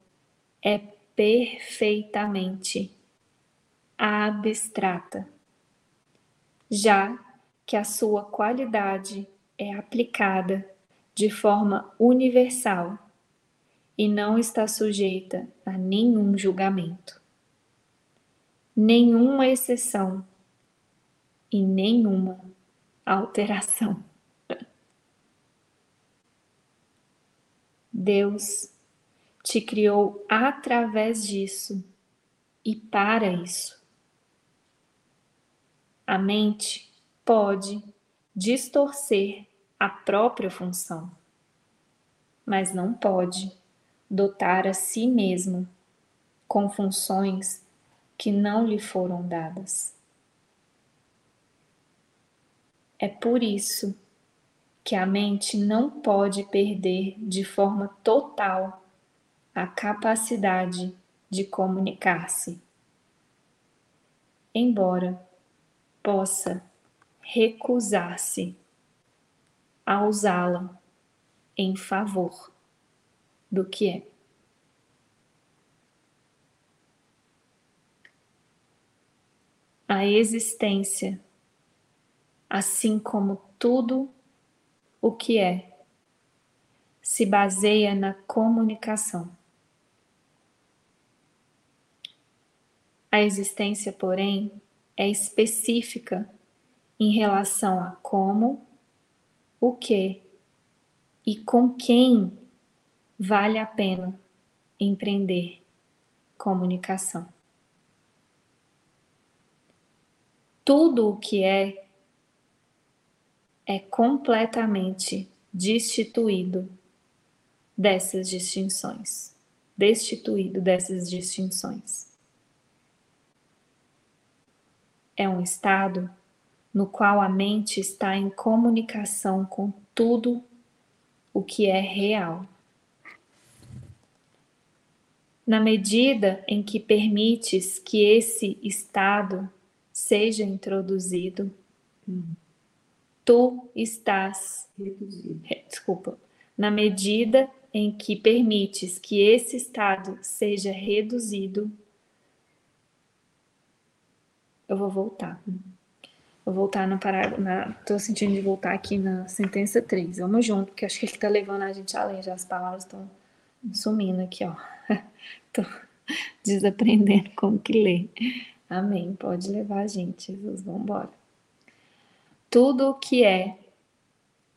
é perfeitamente abstrata, já que a sua qualidade é aplicada de forma universal e não está sujeita a nenhum julgamento, nenhuma exceção e nenhuma alteração. [laughs] Deus te criou através disso e para isso. A mente pode distorcer a própria função, mas não pode dotar a si mesmo com funções que não lhe foram dadas. É por isso que a mente não pode perder de forma total a capacidade de comunicar-se. Embora possa recusar-se a usá-la em favor do que é. A existência, assim como tudo o que é, se baseia na comunicação. A existência, porém, é específica em relação a como, o que e com quem vale a pena empreender comunicação. Tudo o que é é completamente destituído dessas distinções, destituído dessas distinções. É um estado no qual a mente está em comunicação com tudo o que é real. Na medida em que permites que esse estado seja introduzido, tu estás reduzido. Desculpa. Na medida em que permites que esse estado seja reduzido, eu vou voltar. Vou voltar no parágrafo. Na, tô sentindo de voltar aqui na sentença 3. Vamos junto, porque acho que ele tá levando a gente a ler, já as palavras estão sumindo aqui, ó. [laughs] tô desaprendendo como que lê. Amém. Pode levar a gente, Jesus. Vamos embora. Tudo o que é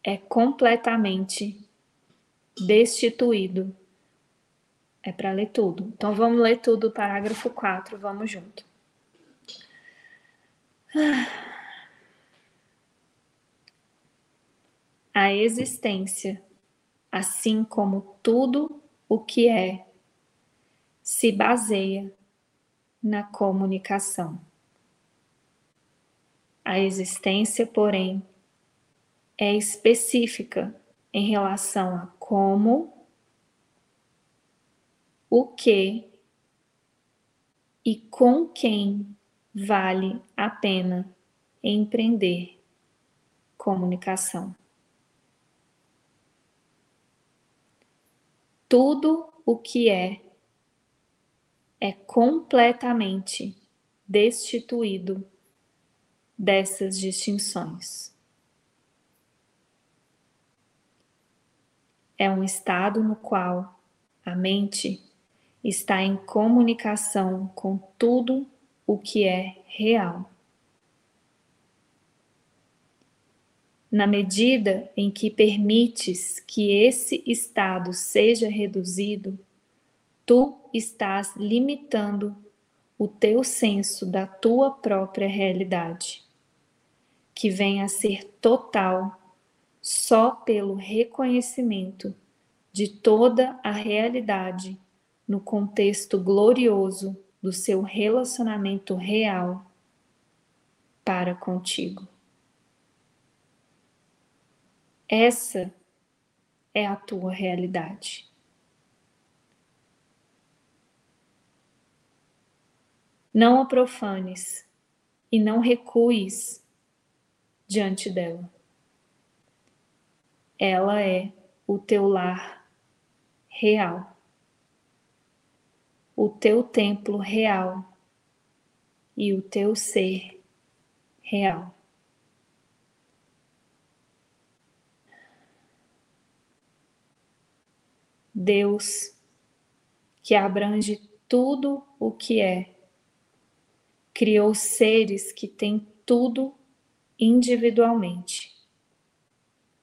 é completamente destituído. É para ler tudo. Então vamos ler tudo, parágrafo 4, vamos junto. [sighs] A existência, assim como tudo o que é, se baseia na comunicação. A existência, porém, é específica em relação a como, o que e com quem vale a pena empreender comunicação. Tudo o que é é completamente destituído dessas distinções. É um estado no qual a mente está em comunicação com tudo o que é real. Na medida em que permites que esse estado seja reduzido, tu estás limitando o teu senso da tua própria realidade, que vem a ser total só pelo reconhecimento de toda a realidade no contexto glorioso do seu relacionamento real para contigo. Essa é a tua realidade. Não a profanes e não recues diante dela. Ela é o teu lar real o teu templo real e o teu ser real. Deus, que abrange tudo o que é, criou seres que têm tudo individualmente,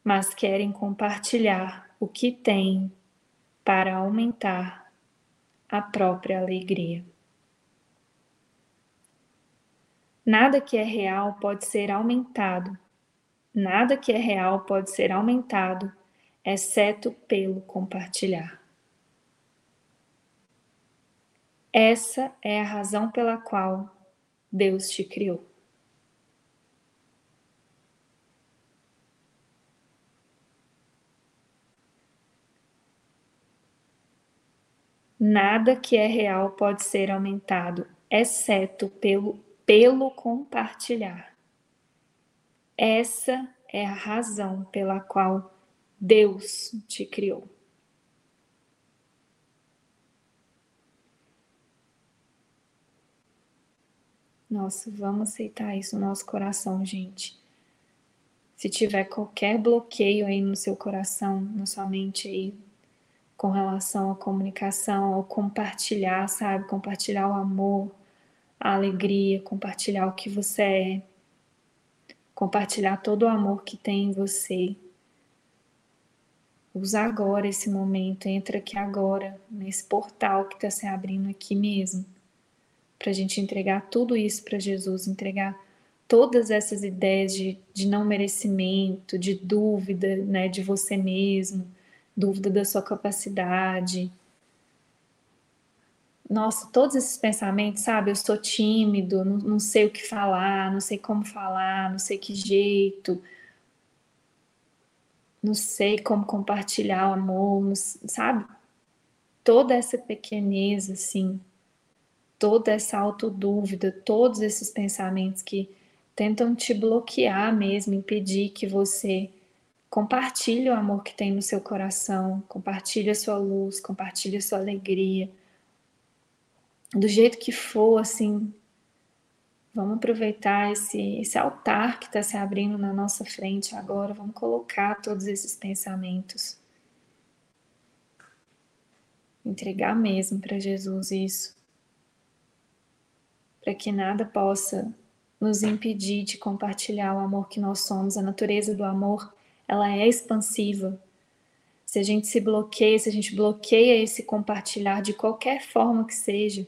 mas querem compartilhar o que têm para aumentar a própria alegria. Nada que é real pode ser aumentado, nada que é real pode ser aumentado, exceto pelo compartilhar. Essa é a razão pela qual Deus te criou. Nada que é real pode ser aumentado, exceto pelo, pelo compartilhar. Essa é a razão pela qual Deus te criou. Nossa, vamos aceitar isso no nosso coração, gente. Se tiver qualquer bloqueio aí no seu coração, na sua mente aí, com relação à comunicação, ao compartilhar, sabe? Compartilhar o amor, a alegria, compartilhar o que você é, compartilhar todo o amor que tem em você. Usa agora esse momento, entra aqui agora, nesse portal que está se abrindo aqui mesmo, para a gente entregar tudo isso para Jesus, entregar todas essas ideias de, de não merecimento, de dúvida né, de você mesmo dúvida da sua capacidade. Nossa, todos esses pensamentos, sabe? Eu sou tímido, não, não sei o que falar, não sei como falar, não sei que jeito, não sei como compartilhar o amor, não, sabe? Toda essa pequenez, assim, toda essa autodúvida, todos esses pensamentos que tentam te bloquear mesmo, impedir que você Compartilhe o amor que tem no seu coração, compartilhe a sua luz, compartilhe a sua alegria. Do jeito que for, assim, vamos aproveitar esse, esse altar que está se abrindo na nossa frente agora, vamos colocar todos esses pensamentos. Entregar mesmo para Jesus isso, para que nada possa nos impedir de compartilhar o amor que nós somos, a natureza do amor ela é expansiva. Se a gente se bloqueia, se a gente bloqueia esse compartilhar de qualquer forma que seja,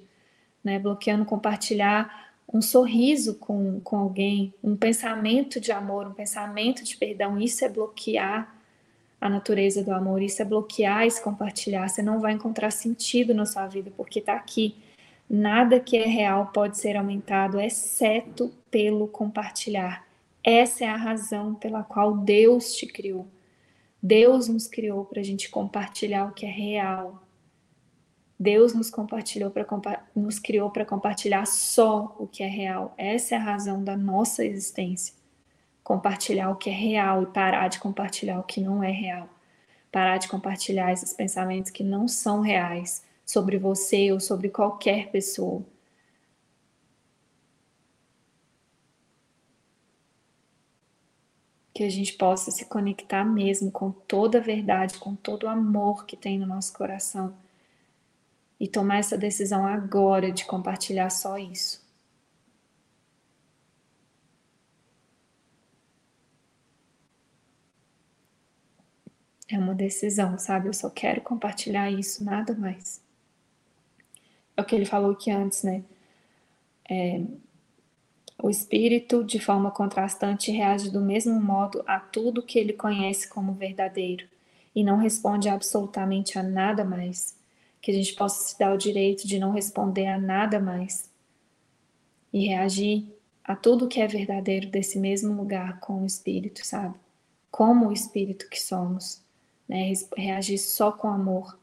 né, bloqueando compartilhar um sorriso com, com alguém, um pensamento de amor, um pensamento de perdão, isso é bloquear a natureza do amor. Isso é bloquear esse compartilhar. Você não vai encontrar sentido na sua vida, porque está aqui. Nada que é real pode ser aumentado, exceto pelo compartilhar. Essa é a razão pela qual Deus te criou. Deus nos criou para a gente compartilhar o que é real. Deus nos compartilhou para nos criou para compartilhar só o que é real. Essa é a razão da nossa existência. Compartilhar o que é real e parar de compartilhar o que não é real. Parar de compartilhar esses pensamentos que não são reais sobre você ou sobre qualquer pessoa. Que a gente possa se conectar mesmo com toda a verdade, com todo o amor que tem no nosso coração e tomar essa decisão agora de compartilhar só isso. É uma decisão, sabe? Eu só quero compartilhar isso, nada mais. É o que ele falou aqui antes, né? É, o espírito, de forma contrastante, reage do mesmo modo a tudo que ele conhece como verdadeiro e não responde absolutamente a nada mais. Que a gente possa se dar o direito de não responder a nada mais e reagir a tudo que é verdadeiro desse mesmo lugar com o espírito, sabe? Como o espírito que somos, né? Reagir só com amor.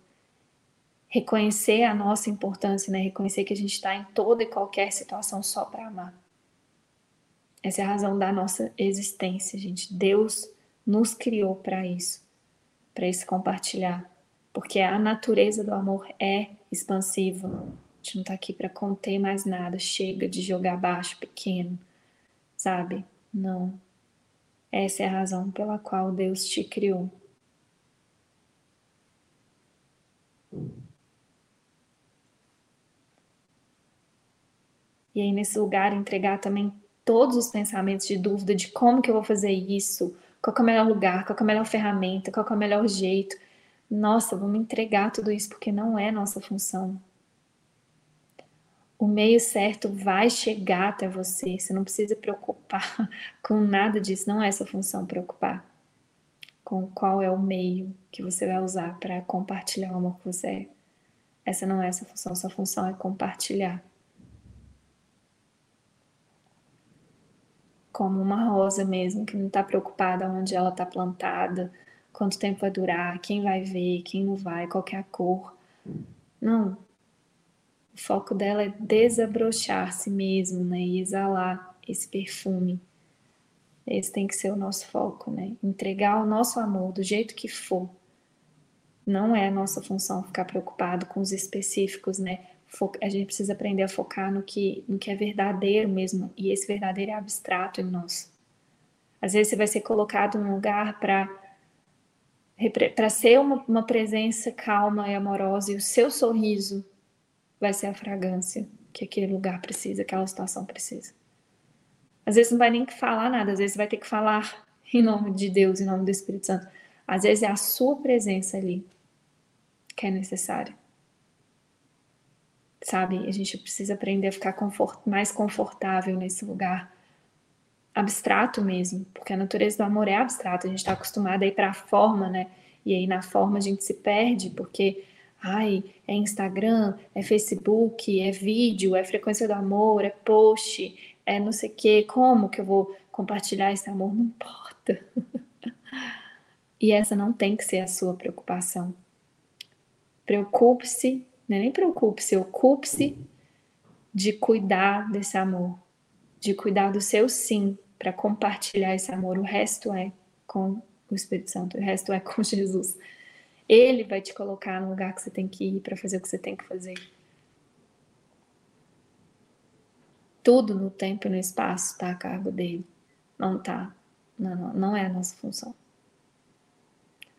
Reconhecer a nossa importância, né? Reconhecer que a gente está em toda e qualquer situação só para amar. Essa é a razão da nossa existência, gente. Deus nos criou para isso, para esse compartilhar, porque a natureza do amor é expansiva. A gente não está aqui para conter mais nada, chega de jogar baixo, pequeno, sabe? Não. Essa é a razão pela qual Deus te criou. E aí, nesse lugar, entregar também todos os pensamentos de dúvida de como que eu vou fazer isso, qual é o melhor lugar, qual é a melhor ferramenta, qual é o melhor jeito. Nossa, vamos entregar tudo isso porque não é nossa função. O meio certo vai chegar até você, você não precisa preocupar [laughs] com nada disso, não é essa função preocupar com qual é o meio que você vai usar para compartilhar o amor que você é. Essa não é essa função, sua função é compartilhar. Como uma rosa mesmo, que não está preocupada onde ela está plantada, quanto tempo vai durar, quem vai ver, quem não vai, qual é a cor. Não. O foco dela é desabrochar-se mesmo, né? E exalar esse perfume. Esse tem que ser o nosso foco, né? Entregar o nosso amor do jeito que for. Não é a nossa função ficar preocupado com os específicos, né? A gente precisa aprender a focar no que, no que é verdadeiro mesmo, e esse verdadeiro é abstrato em nós. Às vezes você vai ser colocado num lugar para para ser uma, uma presença calma e amorosa, e o seu sorriso vai ser a fragrância que aquele lugar precisa, aquela situação precisa. Às vezes não vai nem falar nada, às vezes vai ter que falar [laughs] em nome de Deus, em nome do Espírito Santo. Às vezes é a sua presença ali que é necessária sabe? A gente precisa aprender a ficar confort mais confortável nesse lugar abstrato mesmo, porque a natureza do amor é abstrata, a gente está acostumado a ir para a forma, né? E aí na forma a gente se perde, porque, ai, é Instagram, é Facebook, é vídeo, é frequência do amor, é post, é não sei o quê, como que eu vou compartilhar esse amor? Não importa. [laughs] e essa não tem que ser a sua preocupação. Preocupe-se né? Nem preocupe-se, ocupe-se de cuidar desse amor, de cuidar do seu sim para compartilhar esse amor. O resto é com o Espírito Santo, o resto é com [laughs] Jesus. Ele vai te colocar no lugar que você tem que ir para fazer o que você tem que fazer. Tudo no tempo e no espaço está a cargo dele. Não está. Não, não, não é a nossa função.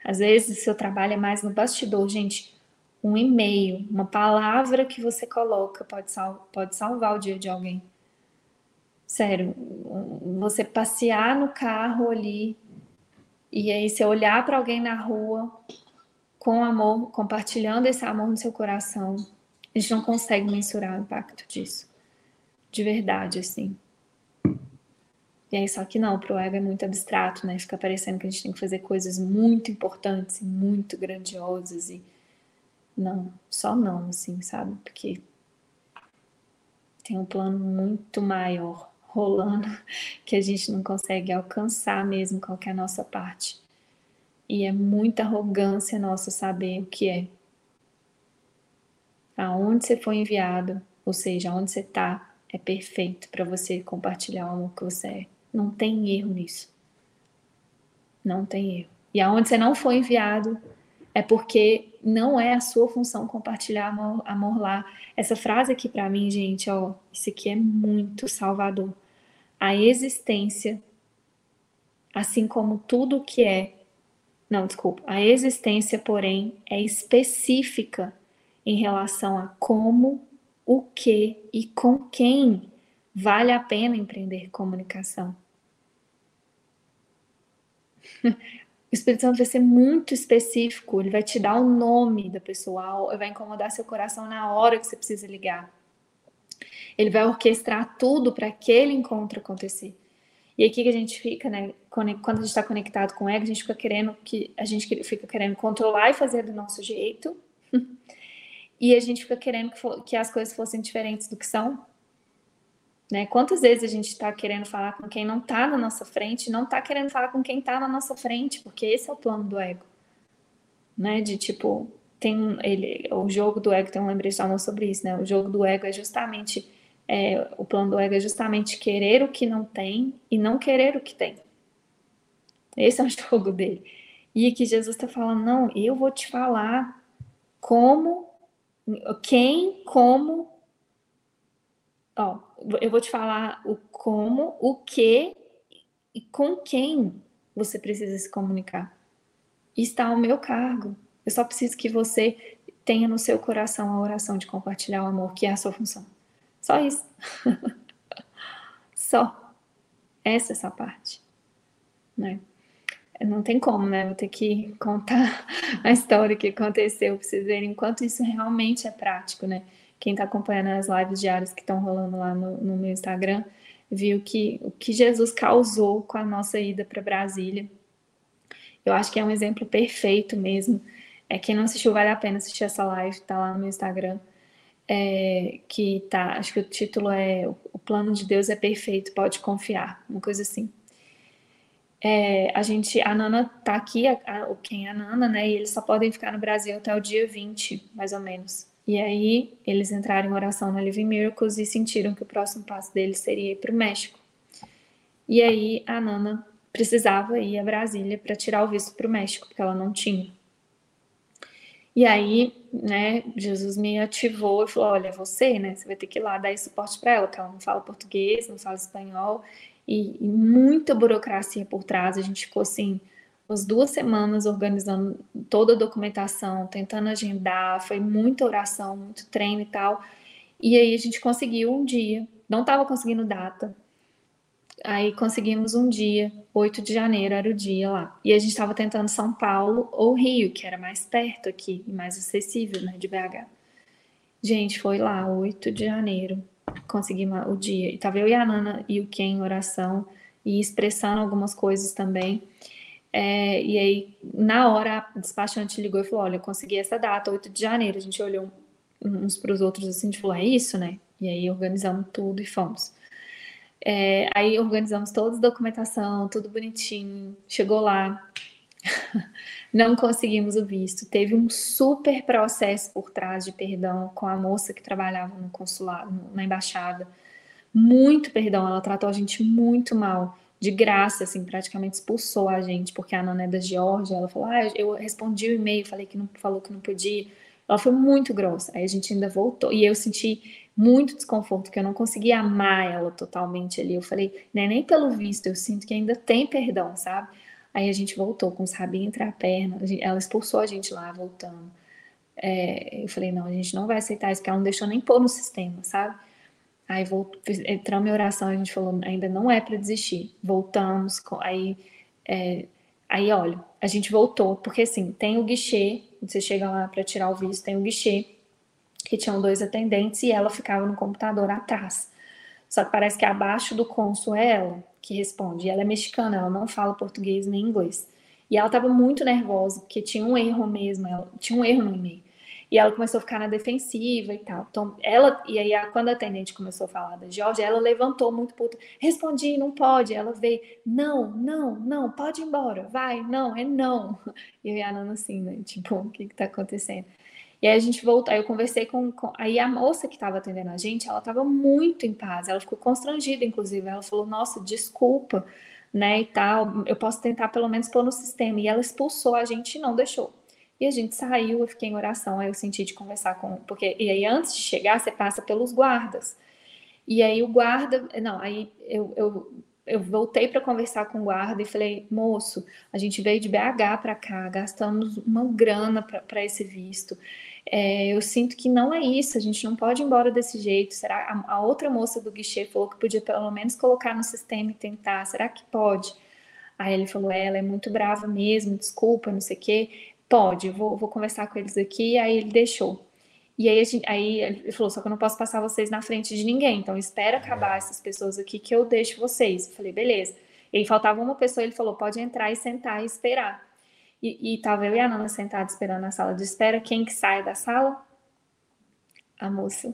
Às vezes, seu trabalho é mais no bastidor, gente um e-mail, uma palavra que você coloca pode, sal pode salvar o dia de alguém. Sério, você passear no carro ali e aí você olhar para alguém na rua com amor, compartilhando esse amor no seu coração, a gente não consegue mensurar o impacto disso. De verdade, assim. E aí, só que não, pro ego é muito abstrato, né? Fica parecendo que a gente tem que fazer coisas muito importantes e muito grandiosas e não, só não, assim, sabe? Porque tem um plano muito maior rolando [laughs] que a gente não consegue alcançar mesmo qual é a nossa parte. E é muita arrogância nossa saber o que é. Aonde você foi enviado, ou seja, aonde você está, é perfeito para você compartilhar o amor que você é. Não tem erro nisso. Não tem erro. E aonde você não foi enviado, é porque não é a sua função compartilhar amor, amor lá. Essa frase aqui para mim, gente, ó, isso aqui é muito salvador. A existência, assim como tudo que é, não, desculpa, a existência, porém, é específica em relação a como, o que e com quem vale a pena empreender comunicação. [laughs] O Espírito Santo vai ser muito específico, ele vai te dar o nome da pessoa, vai incomodar seu coração na hora que você precisa ligar. Ele vai orquestrar tudo para aquele encontro acontecer. E aqui que a gente fica, né? Quando a gente está conectado com o ego, a gente fica querendo que a gente fica querendo controlar e fazer do nosso jeito. [laughs] e a gente fica querendo que, que as coisas fossem diferentes do que são. Né? Quantas vezes a gente está querendo falar com quem não está na nossa frente, não está querendo falar com quem está na nossa frente, porque esse é o plano do ego, né? De tipo, tem ele, o jogo do ego tem um lembrete amor sobre isso, né? O jogo do ego é justamente é, o plano do ego é justamente querer o que não tem e não querer o que tem. Esse é o [laughs] jogo dele. E que Jesus está falando, não, eu vou te falar como, quem, como, ó, eu vou te falar o como, o que e com quem você precisa se comunicar. Está ao meu cargo. Eu só preciso que você tenha no seu coração a oração de compartilhar o amor, que é a sua função. Só isso. [laughs] só. Essa é essa parte. Né? Não tem como, né? Vou ter que contar [laughs] a história que aconteceu para vocês verem enquanto isso realmente é prático, né? Quem está acompanhando as lives diárias que estão rolando lá no, no, meu Instagram, viu que o que Jesus causou com a nossa ida para Brasília. Eu acho que é um exemplo perfeito mesmo. É, quem não assistiu, vale a pena assistir essa live, tá lá no meu Instagram. É, que tá, acho que o título é O plano de Deus é perfeito, pode confiar, uma coisa assim. É, a gente, a Nana tá aqui, a, quem é a Nana, né? E eles só podem ficar no Brasil até o dia 20, mais ou menos. E aí eles entraram em oração na Living Miracles e sentiram que o próximo passo deles seria ir para o México. E aí a Nana precisava ir a Brasília para tirar o visto para o México, porque ela não tinha. E aí, né, Jesus me ativou e falou: Olha, você, né, você vai ter que ir lá dar suporte para ela, porque ela não fala português, não fala espanhol, e, e muita burocracia por trás. A gente ficou assim, umas duas semanas organizando toda a documentação, tentando agendar, foi muita oração, muito treino e tal. E aí a gente conseguiu um dia, não estava conseguindo data. Aí conseguimos um dia, 8 de janeiro era o dia lá. E a gente estava tentando São Paulo ou Rio, que era mais perto aqui e mais acessível, né, de BH. Gente, foi lá, 8 de janeiro, conseguimos o dia. E tava eu e a Nana e o Ken em oração e expressando algumas coisas também. É, e aí, na hora, a despachante ligou e falou: Olha, eu consegui essa data, 8 de janeiro. A gente olhou uns para os outros assim, a gente falou: É isso, né? E aí organizamos tudo e fomos. É, aí organizamos toda a documentação, tudo bonitinho. Chegou lá, [laughs] não conseguimos o visto. Teve um super processo por trás de perdão com a moça que trabalhava no consulado, na embaixada. Muito perdão, ela tratou a gente muito mal de graça, assim, praticamente expulsou a gente, porque a Nana é da Geórgia, ela falou, ah, eu respondi o e-mail, falei que não, falou que não podia, ela foi muito grossa, aí a gente ainda voltou, e eu senti muito desconforto, porque eu não conseguia amar ela totalmente ali, eu falei, né, nem pelo visto, eu sinto que ainda tem perdão, sabe? Aí a gente voltou com os rabinhos entre a perna, ela expulsou a gente lá, voltando. É, eu falei, não, a gente não vai aceitar isso, porque ela não deixou nem pôr no sistema, sabe? Aí voltou, entramos em oração, a gente falou, ainda não é para desistir. Voltamos, aí, é, aí olha, a gente voltou, porque assim, tem o guichê, você chega lá para tirar o visto, tem o guichê, que tinham dois atendentes e ela ficava no computador atrás. Só que parece que abaixo do cônsul é ela que responde. E ela é mexicana, ela não fala português nem inglês. E ela estava muito nervosa, porque tinha um erro mesmo, ela, tinha um erro no e-mail. E ela começou a ficar na defensiva e tal. Então, ela, e aí, quando a atendente começou a falar da Georgia, ela levantou muito puta. Respondi, não pode. Ela veio, não, não, não, pode ir embora, vai, não, é não. [laughs] E a Nana assim, né? Tipo, o que que tá acontecendo? E aí a gente voltou, aí eu conversei com, com aí a moça que estava atendendo a gente, ela estava muito em paz, ela ficou constrangida, inclusive, ela falou, nossa, desculpa, né, e tal, eu posso tentar pelo menos pôr no sistema, e ela expulsou a gente e não deixou. E a gente saiu, eu fiquei em oração, aí eu senti de conversar com, porque, e aí antes de chegar, você passa pelos guardas, e aí o guarda, não, aí eu, eu eu voltei para conversar com o guarda e falei, moço, a gente veio de BH para cá, gastamos uma grana para esse visto é, eu sinto que não é isso, a gente não pode ir embora desse jeito. Será a, a, outra moça do guichê falou que podia pelo menos colocar no sistema e tentar. Será que pode? Aí ele falou, é, ela é muito brava mesmo, desculpa, não sei o quê. Pode, vou, vou conversar com eles aqui. Aí ele deixou. E aí, gente, aí ele falou, só que eu não posso passar vocês na frente de ninguém, então espera acabar é. essas pessoas aqui que eu deixo vocês. Eu falei, beleza. E aí faltava uma pessoa, ele falou, pode entrar e sentar e esperar. E, e tava eu e a Nana sentados esperando na sala de espera. Quem que sai da sala? A moça.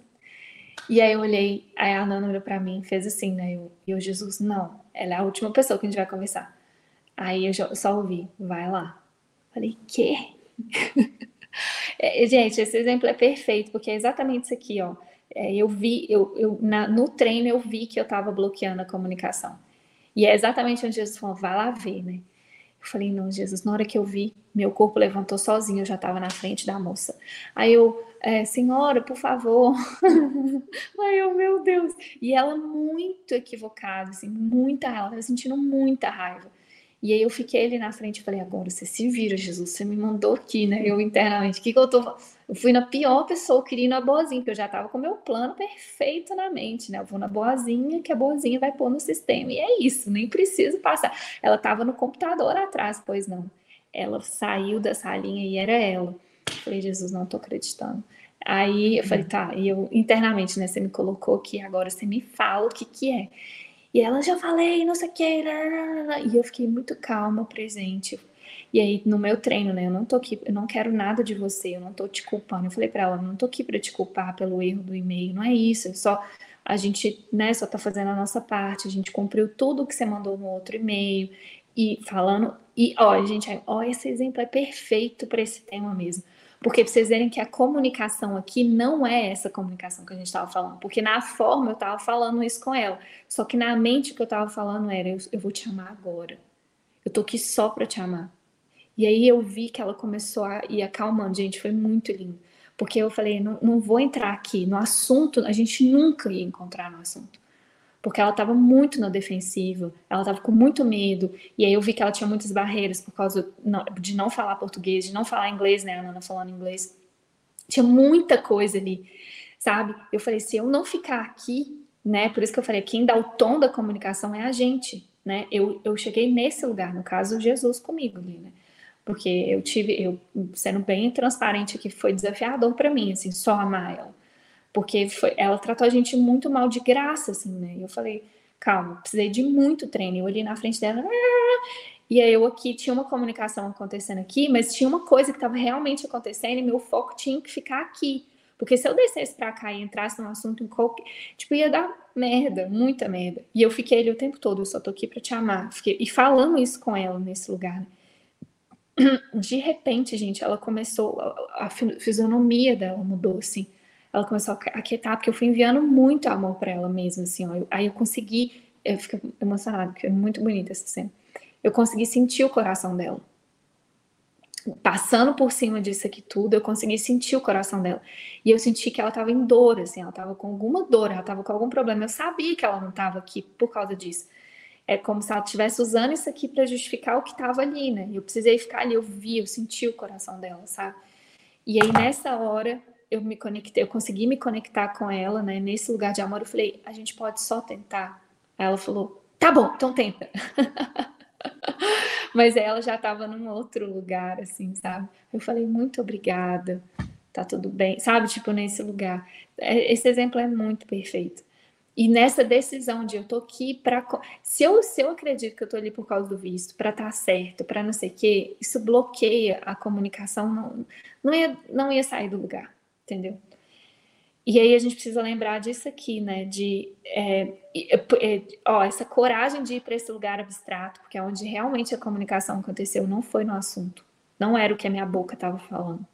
E aí eu olhei, aí a Nana olhou pra mim, fez assim, né? Eu, e eu, Jesus, não, ela é a última pessoa que a gente vai conversar. Aí eu só ouvi, vai lá. Falei, quê? [laughs] é, gente, esse exemplo é perfeito, porque é exatamente isso aqui, ó. É, eu vi, eu, eu na, no treino eu vi que eu estava bloqueando a comunicação. E é exatamente onde Jesus falou, vai lá ver, né? Eu falei, não, Jesus, na hora que eu vi, meu corpo levantou sozinho, eu já estava na frente da moça. Aí eu, é, senhora, por favor. [laughs] Aí eu, meu Deus. E ela muito equivocada, assim, muita ela sentindo muita raiva. E aí eu fiquei ali na frente e falei, agora você se vira, Jesus, você me mandou aqui, né? Eu internamente, o que, que eu tô. Eu fui na pior pessoa, eu queria ir na boazinha, porque eu já tava com o meu plano perfeito na mente, né? Eu vou na boazinha, que a boazinha vai pôr no sistema. E é isso, nem preciso passar. Ela tava no computador atrás, pois não. Ela saiu da salinha e era ela. Eu falei, Jesus, não tô acreditando. Aí eu falei, tá, e eu internamente, né? Você me colocou aqui, agora você me fala o que que é. E ela, já falei, não sei o que, e eu fiquei muito calma, presente. E aí, no meu treino, né, eu não tô aqui, eu não quero nada de você, eu não tô te culpando. Eu falei para ela, não tô aqui para te culpar pelo erro do e-mail, não é isso, é só a gente, né, só tá fazendo a nossa parte, a gente cumpriu tudo que você mandou no outro e-mail e falando, e ó, gente, ó, esse exemplo é perfeito para esse tema mesmo. Porque pra vocês verem que a comunicação aqui não é essa comunicação que a gente estava falando. Porque na forma eu estava falando isso com ela. Só que na mente o que eu estava falando era: eu, eu, vou te amar agora. Eu tô aqui só para te amar. E aí eu vi que ela começou a ir acalmando. Gente, foi muito lindo. Porque eu falei: não, não vou entrar aqui no assunto, a gente nunca ia encontrar no assunto porque ela estava muito na defensiva, ela estava com muito medo, e aí eu vi que ela tinha muitas barreiras por causa de não falar português, de não falar inglês, né, a Ana falando inglês. Tinha muita coisa ali, sabe? Eu falei, se eu não ficar aqui, né, por isso que eu falei, quem dá o tom da comunicação é a gente, né? Eu, eu cheguei nesse lugar, no caso, Jesus comigo ali, né? Porque eu tive, eu sendo bem transparente aqui, foi desafiador para mim, assim, só amar ela porque foi, ela tratou a gente muito mal de graça, assim, né? E eu falei, calma, precisei de muito treino. Eu olhei na frente dela, e aí eu aqui tinha uma comunicação acontecendo aqui, mas tinha uma coisa que estava realmente acontecendo e meu foco tinha que ficar aqui. Porque se eu descesse para cá e entrasse num assunto em qualquer. Tipo, ia dar merda, muita merda. E eu fiquei ali o tempo todo, eu só tô aqui para te amar. Fiquei, e falando isso com ela nesse lugar. Né? De repente, gente, ela começou. A fisionomia dela mudou, assim ela começou a aquietar, porque eu fui enviando muito amor para ela mesmo, assim, ó. Aí eu consegui, eu fico emocionada, porque é muito bonita essa cena. Eu consegui sentir o coração dela. Passando por cima disso aqui tudo, eu consegui sentir o coração dela. E eu senti que ela estava em dor, assim, ela estava com alguma dor, ela estava com algum problema. Eu sabia que ela não estava aqui por causa disso. É como se ela estivesse usando isso aqui para justificar o que estava ali, né? Eu precisei ficar ali, eu vi, eu senti o coração dela, sabe? E aí nessa hora eu me conectei, eu consegui me conectar com ela, né? Nesse lugar de amor, eu falei, a gente pode só tentar. Aí ela falou, tá bom, então tenta. [laughs] Mas ela já estava num outro lugar, assim, sabe? Eu falei, muito obrigada, tá tudo bem, sabe? Tipo, nesse lugar. É, esse exemplo é muito perfeito. E nessa decisão de eu tô aqui para se eu se eu acredito que eu tô ali por causa do visto, para estar tá certo, para não sei o quê, isso bloqueia a comunicação, não, não ia não ia sair do lugar, entendeu? E aí a gente precisa lembrar disso aqui, né? De é, é, ó, essa coragem de ir para esse lugar abstrato, porque é onde realmente a comunicação aconteceu, não foi no assunto. Não era o que a minha boca estava falando.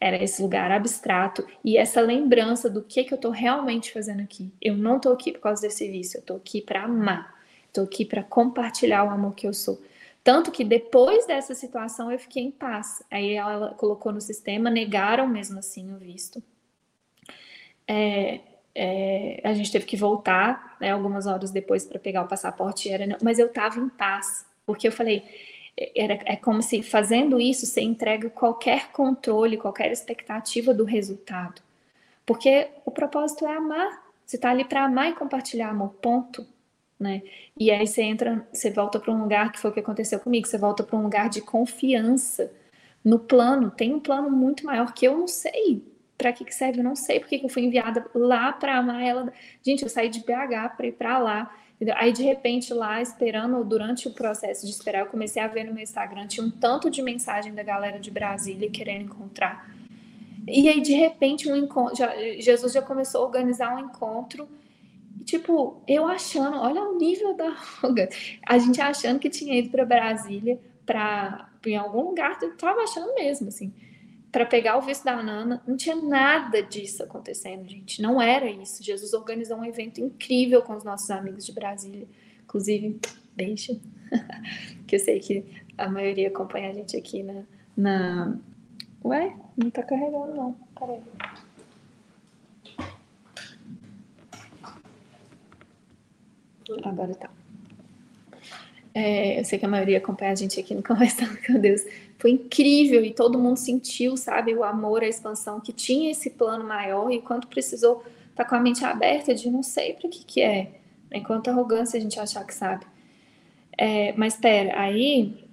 Era esse lugar abstrato e essa lembrança do que, que eu estou realmente fazendo aqui. Eu não estou aqui por causa desse vício, eu estou aqui para amar. Estou aqui para compartilhar o amor que eu sou. Tanto que depois dessa situação eu fiquei em paz. Aí ela colocou no sistema, negaram mesmo assim o visto é, é, a gente teve que voltar né, algumas horas depois para pegar o passaporte, era, mas eu estava em paz, porque eu falei, era, é como se fazendo isso você entrega qualquer controle, qualquer expectativa do resultado. Porque o propósito é amar. Você está ali para amar e compartilhar amor, ponto. Né? E aí você entra, você volta para um lugar que foi o que aconteceu comigo, você volta para um lugar de confiança no plano. Tem um plano muito maior que eu não sei para que, que serve, eu não sei porque que eu fui enviada lá para amar ela. Gente, eu saí de BH para ir para lá. Aí, de repente, lá esperando, durante o processo de esperar, eu comecei a ver no meu Instagram, tinha um tanto de mensagem da galera de Brasília querendo encontrar. E aí, de repente, um encontro, já, Jesus já começou a organizar um encontro. Tipo, eu achando, olha o nível da Olga. A gente achando que tinha ido para Brasília, para em algum lugar, eu tava achando mesmo, assim para pegar o visto da Nana, não tinha nada disso acontecendo, gente. Não era isso. Jesus organizou um evento incrível com os nossos amigos de Brasília. Inclusive, beijo. [laughs] que eu sei que a maioria acompanha a gente aqui na. na... Ué, não tá carregando, não. Peraí. Agora tá. É, eu sei que a maioria acompanha a gente aqui no [laughs] Conversando com Deus foi incrível e todo mundo sentiu, sabe, o amor, a expansão que tinha esse plano maior e quanto precisou estar tá com a mente aberta de não sei para que que é, enquanto arrogância a gente achar que sabe. É, mas espera, aí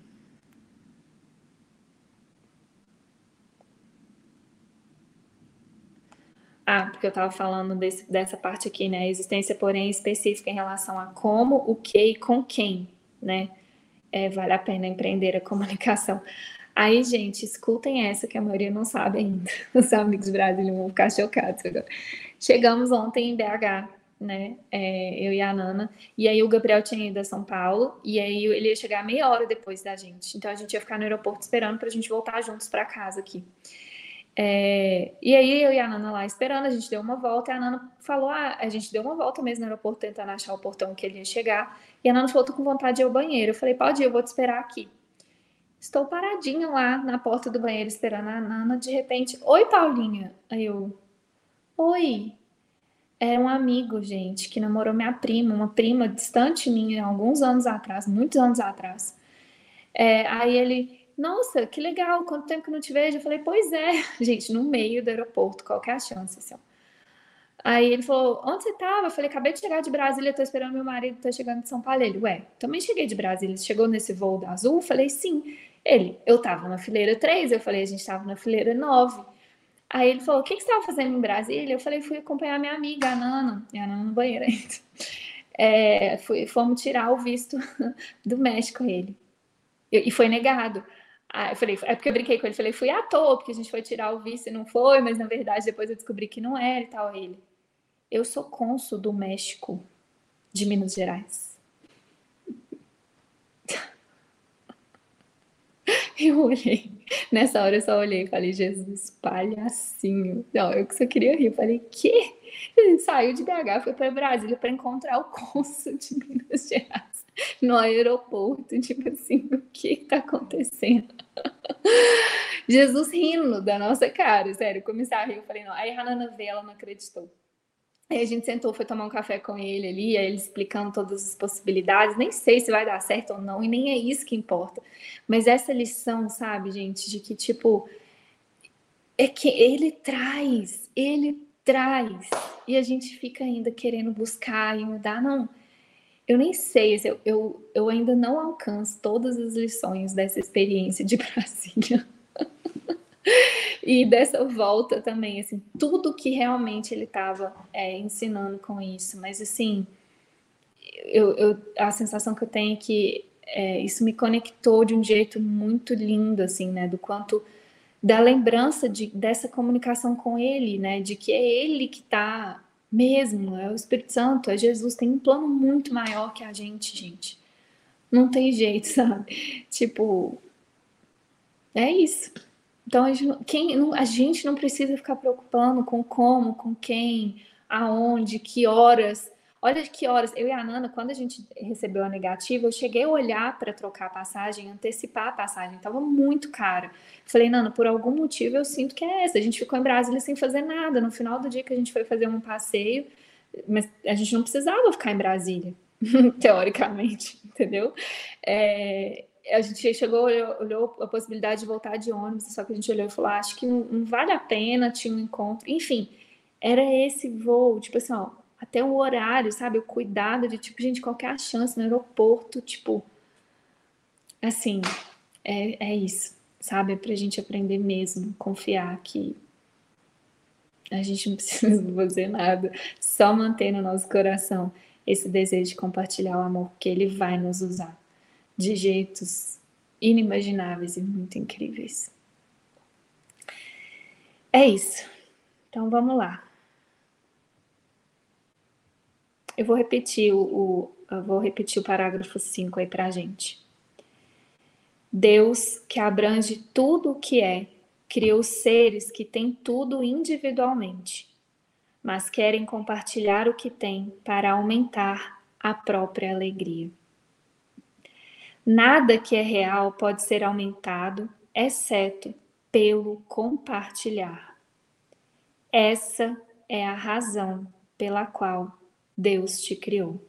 Ah, porque eu estava falando desse, dessa parte aqui, né? Existência, porém, específica em relação a como, o que e com quem, né? É, vale a pena empreender a comunicação. Aí, gente, escutem essa que a maioria não sabe ainda. [laughs] Os amigos brasileiros vão ficar chocados agora. Chegamos ontem em BH, né? É, eu e a Nana. E aí o Gabriel tinha ido a São Paulo. E aí ele ia chegar meia hora depois da gente. Então a gente ia ficar no aeroporto esperando para a gente voltar juntos para casa aqui. É, e aí eu e a Nana lá esperando, a gente deu uma volta e a Nana falou: ah, a gente deu uma volta mesmo no aeroporto tentando achar o portão que ele ia chegar. E a Nana falou: tô com vontade de ir ao banheiro. Eu falei: pode ir, eu vou te esperar aqui. Estou paradinha lá na porta do banheiro esperando a Nana. De repente, oi, Paulinha. Aí eu, oi. Era um amigo, gente, que namorou minha prima, uma prima distante minha, alguns anos atrás, muitos anos atrás. É, aí ele, nossa, que legal, quanto tempo que não te vejo? Eu falei, pois é, [laughs] gente, no meio do aeroporto, qual que é a chance, assim, Aí ele falou, onde você estava? Eu falei, acabei de chegar de Brasília, tô esperando meu marido, tá chegando de São Paulo. Ele, ué, também cheguei de Brasília, chegou nesse voo da Azul? Eu falei, sim. Ele, eu estava na fileira 3, eu falei, a gente estava na fileira 9. Aí ele falou, o que, que você estava fazendo em Brasília? Eu falei, fui acompanhar minha amiga, a Nana, e a Nana no banheiro ainda. [laughs] É, fui, fomos tirar o visto [laughs] do México ele. E foi negado. Aí eu falei, é porque eu brinquei com ele, falei, fui à toa, porque a gente foi tirar o visto e não foi, mas na verdade depois eu descobri que não era e tal. Ele, eu sou cônsul do México, de Minas Gerais. [laughs] Eu olhei, nessa hora eu só olhei e falei, Jesus, palhacinho. Não, eu que só queria rir. Falei, que? Ele saiu de BH, foi para Brasília para encontrar o cônsul de Minas Gerais no aeroporto. Tipo assim, o que está acontecendo? Jesus rindo da nossa cara, sério, começar a rir. Eu falei, não. Aí a Hanana veio, ela não acreditou. Aí a gente sentou, foi tomar um café com ele ali, aí ele explicando todas as possibilidades. Nem sei se vai dar certo ou não, e nem é isso que importa. Mas essa lição, sabe, gente, de que, tipo, é que ele traz, ele traz, e a gente fica ainda querendo buscar e mudar. Não, eu nem sei, eu, eu, eu ainda não alcanço todas as lições dessa experiência de [laughs] Brasília. e dessa volta também, assim, tudo que realmente ele estava é, ensinando com isso. Mas, assim, eu, eu, a sensação que eu tenho é que é, isso me conectou de um jeito muito lindo, assim, né? Do quanto da lembrança de, dessa comunicação com ele, né? De que é ele que está mesmo, é o Espírito Santo, é Jesus, tem um plano muito maior que a gente, gente. Não tem jeito, [laughs] sabe? Tipo, é isso. Então a gente, quem, a gente não precisa ficar preocupando com como, com quem, aonde, que horas. Olha que horas. Eu e a Nana, quando a gente recebeu a negativa, eu cheguei a olhar para trocar a passagem, antecipar a passagem. Tava muito cara. Falei, Nana, por algum motivo eu sinto que é essa. A gente ficou em Brasília sem fazer nada. No final do dia que a gente foi fazer um passeio, mas a gente não precisava ficar em Brasília, [laughs] teoricamente, entendeu? É, a gente chegou, olhou, olhou, a possibilidade de voltar de ônibus, só que a gente olhou e falou, ah, acho que não, não vale a pena, tinha um encontro. Enfim, era esse voo, tipo assim, ó, até o horário, sabe? O cuidado de, tipo, gente, qualquer chance no aeroporto, tipo, assim, é, é isso, sabe? É pra gente aprender mesmo, confiar que a gente não [laughs] precisa fazer nada, só manter no nosso coração esse desejo de compartilhar o amor, que ele vai nos usar de jeitos inimagináveis e muito incríveis. É isso. Então vamos lá. Eu vou repetir o, o vou repetir o parágrafo 5 aí pra gente. Deus, que abrange tudo o que é, criou seres que têm tudo individualmente, mas querem compartilhar o que têm para aumentar a própria alegria. Nada que é real pode ser aumentado, exceto pelo compartilhar. Essa é a razão pela qual Deus te criou.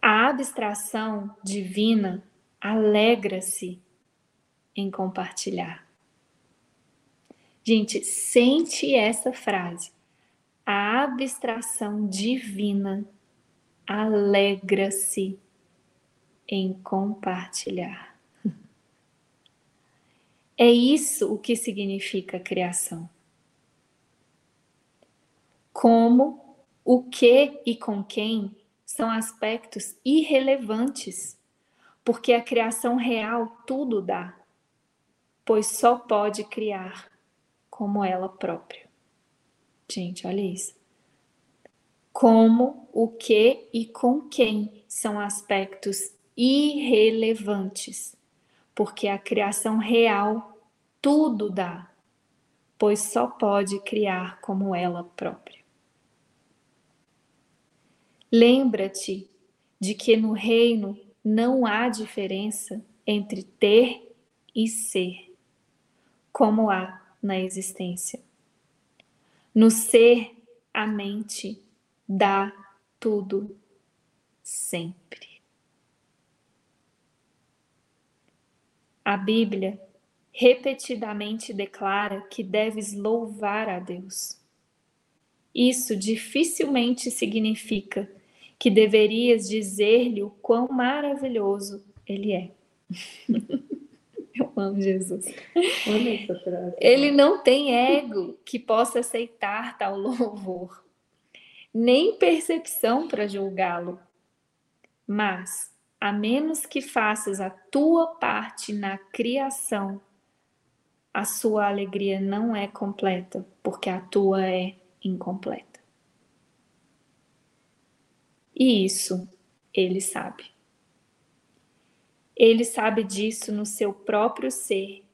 A abstração divina alegra-se em compartilhar. Gente, sente essa frase. A abstração divina alegra-se em compartilhar. [laughs] É isso o que significa criação. Como, o que e com quem são aspectos irrelevantes, porque a criação real tudo dá, pois só pode criar como ela própria. Gente, olha isso. Como, o que e com quem são aspectos irrelevantes, porque a criação real tudo dá, pois só pode criar como ela própria. Lembra-te de que no reino não há diferença entre ter e ser, como há na existência. No ser, a mente dá tudo sempre. A Bíblia repetidamente declara que deves louvar a Deus. Isso dificilmente significa que deverias dizer-lhe o quão maravilhoso ele é. [laughs] Eu amo Jesus. Ele não tem ego que possa aceitar tal louvor, nem percepção para julgá-lo. Mas a menos que faças a tua parte na criação, a sua alegria não é completa, porque a tua é incompleta. E isso ele sabe. Ele sabe disso no seu próprio ser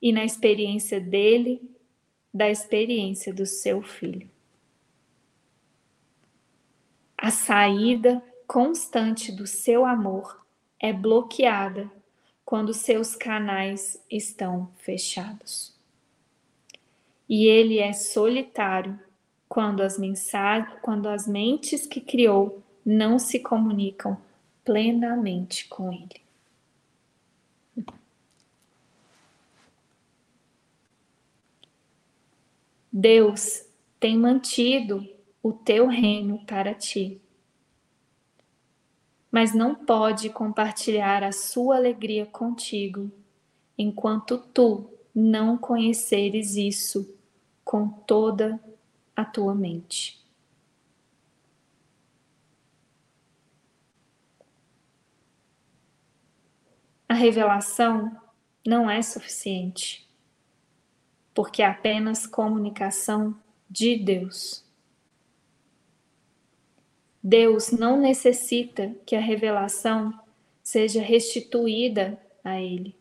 e na experiência dele, da experiência do seu filho. A saída constante do seu amor é bloqueada quando seus canais estão fechados. E ele é solitário quando as mensagens, quando as mentes que criou não se comunicam plenamente com ele. Deus tem mantido o teu reino para ti mas não pode compartilhar a sua alegria contigo enquanto tu não conheceres isso com toda a tua mente. A revelação não é suficiente, porque é apenas comunicação de Deus. Deus não necessita que a revelação seja restituída a Ele,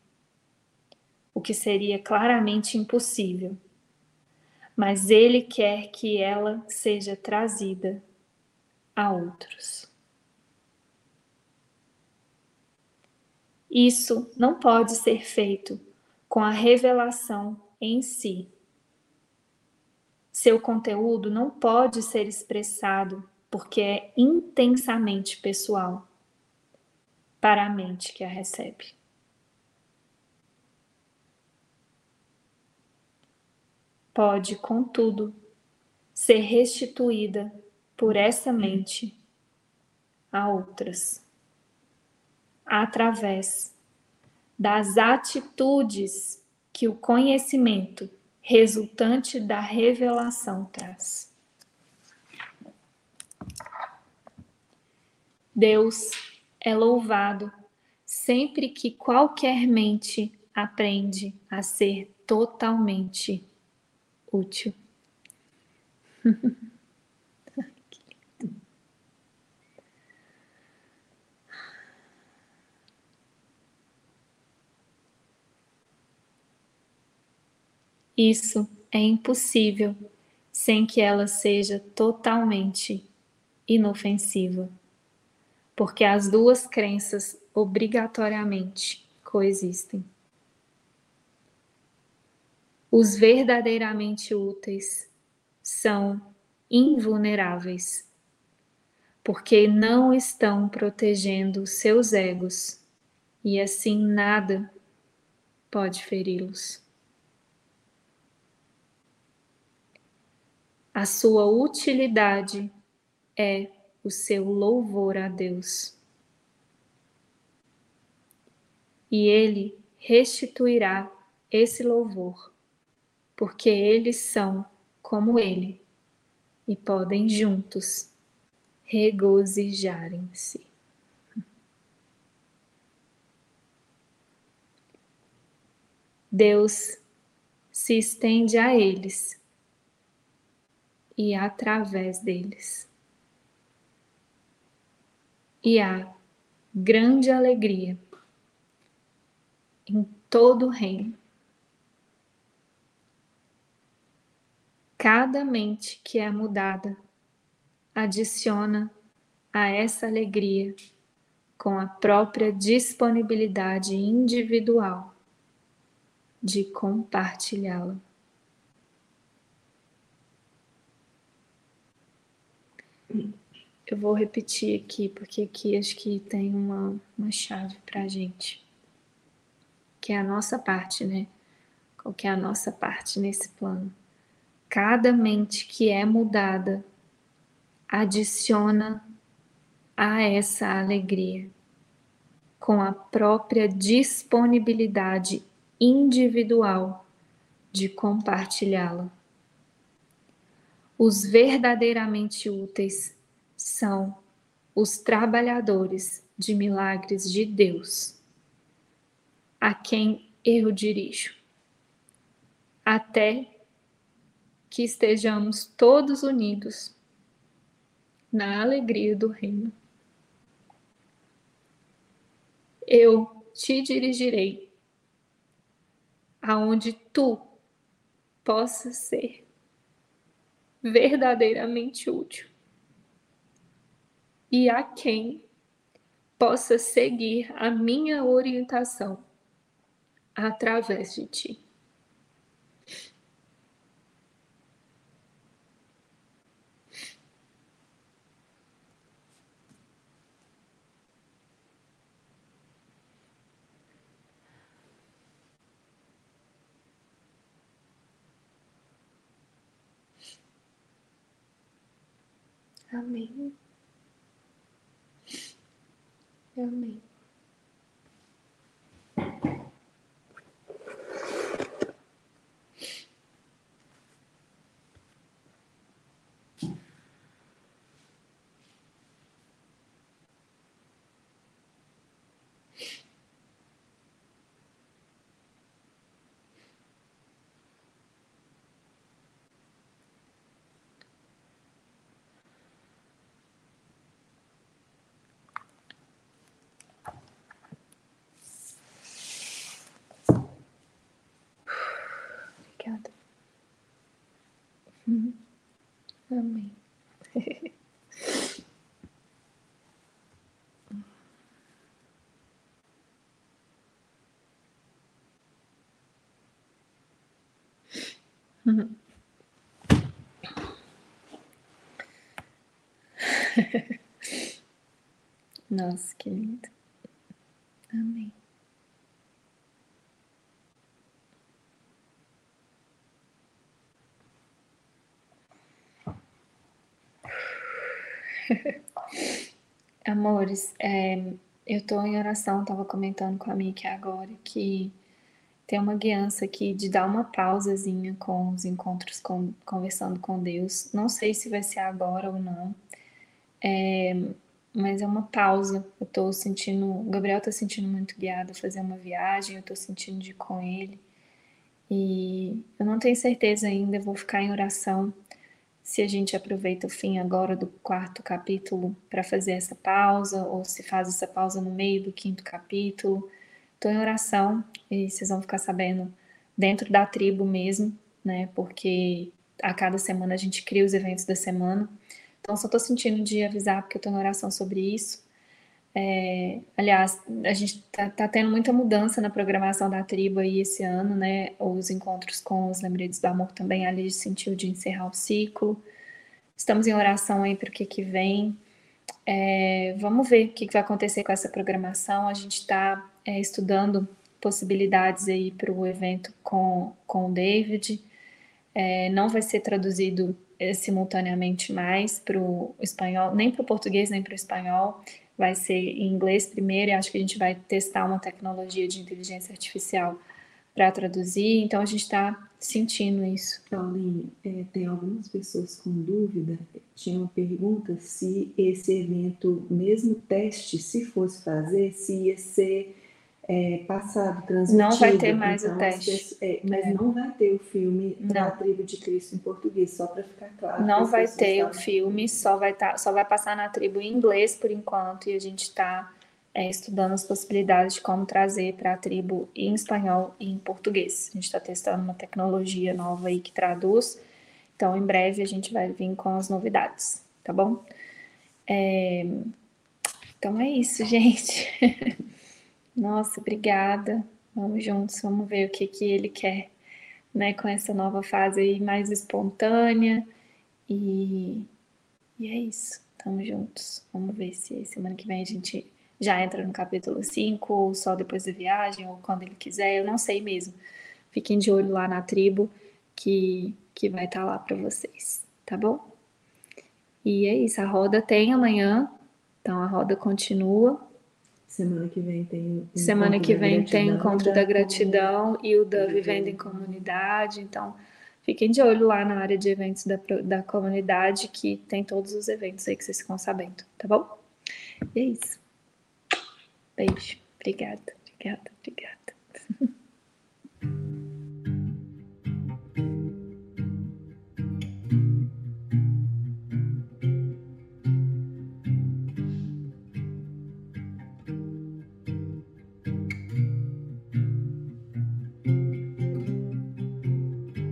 o que seria claramente impossível, mas Ele quer que ela seja trazida a outros. Isso não pode ser feito com a revelação em si. Seu conteúdo não pode ser expressado porque é intensamente pessoal para a mente que a recebe. Pode, contudo, ser restituída por essa mente a outras através das atitudes que o conhecimento resultante da revelação traz. Deus é louvado sempre que qualquer mente aprende a ser totalmente útil. [laughs] Isso é impossível sem que ela seja totalmente inofensiva, porque as duas crenças obrigatoriamente coexistem. Os verdadeiramente úteis são invulneráveis, porque não estão protegendo seus egos e assim nada pode feri-los. A sua utilidade é o seu louvor a Deus. E Ele restituirá esse louvor, porque eles são como Ele e podem juntos regozijarem-se. Deus se estende a eles e através deles. E há grande alegria em todo o reino. Cada mente que é mudada adiciona a essa alegria com a própria disponibilidade individual de compartilhá-la. Eu vou repetir aqui, porque aqui acho que tem uma, uma chave para a gente, que é a nossa parte, né? Qual que é a nossa parte nesse plano? Cada mente que é mudada adiciona a essa alegria com a própria disponibilidade individual de compartilhá-la. Os verdadeiramente úteis são os trabalhadores de milagres de Deus, a quem eu dirijo, até que estejamos todos unidos na alegria do Reino. Eu te dirigirei aonde tu possas ser verdadeiramente útil e a quem possa seguir a minha orientação através de ti. Amém. Amém. Obrigada. Uhum. Amém. [laughs] Nossa, que lindo. Amém. [laughs] Amores, é, eu estou em oração, estava comentando com a Miki agora que tem uma guiança aqui de dar uma pausazinha com os encontros com, conversando com Deus. Não sei se vai ser agora ou não, é, mas é uma pausa. Eu estou sentindo, o Gabriel está sentindo muito guiado a fazer uma viagem, eu estou sentindo de ir com ele. E eu não tenho certeza ainda, vou ficar em oração se a gente aproveita o fim agora do quarto capítulo para fazer essa pausa, ou se faz essa pausa no meio do quinto capítulo. Estou em oração e vocês vão ficar sabendo dentro da tribo mesmo, né? Porque a cada semana a gente cria os eventos da semana. Então, só estou sentindo de avisar porque eu estou em oração sobre isso. É, aliás, a gente está tá tendo muita mudança na programação da tribo aí esse ano, né? Os encontros com os lembretes do amor também ali sentiu de encerrar o ciclo. Estamos em oração aí para o que, que vem. É, vamos ver o que, que, vai acontecer com essa programação. A gente está é, estudando possibilidades aí para o evento com, com o David. É, não vai ser traduzido é, simultaneamente mais para o espanhol, nem para o português, nem para o espanhol vai ser em inglês primeiro, e acho que a gente vai testar uma tecnologia de inteligência artificial para traduzir, então a gente está sentindo isso. Paulinho, é, tem algumas pessoas com dúvida, tinha uma pergunta se esse evento, mesmo teste, se fosse fazer, se ia ser é, passado, transmitido. Não vai ter mais então, o teste. É, mas é. não vai ter o filme da Tribo de Cristo em português, só para ficar claro. Não vai ter o filme, só vai, tá, só vai passar na tribo em inglês por enquanto, e a gente está é, estudando as possibilidades de como trazer para a tribo em espanhol e em português. A gente está testando uma tecnologia nova aí que traduz, então em breve a gente vai vir com as novidades, tá bom? É, então é isso, [laughs] gente. Nossa, obrigada. Vamos juntos, vamos ver o que, que ele quer, né, com essa nova fase aí mais espontânea. E, e é isso. Tamo juntos. Vamos ver se semana que vem a gente já entra no capítulo 5, ou só depois da viagem, ou quando ele quiser, eu não sei mesmo. Fiquem de olho lá na tribo que, que vai estar tá lá para vocês, tá bom? E é isso, a roda tem amanhã, então a roda continua. Semana que vem tem. Semana que vem tem encontro da gratidão e o da Vivendo em Comunidade. Então, fiquem de olho lá na área de eventos da, da comunidade, que tem todos os eventos aí que vocês ficam sabendo, tá bom? E é isso. Beijo. Obrigada, obrigada, obrigada. [laughs]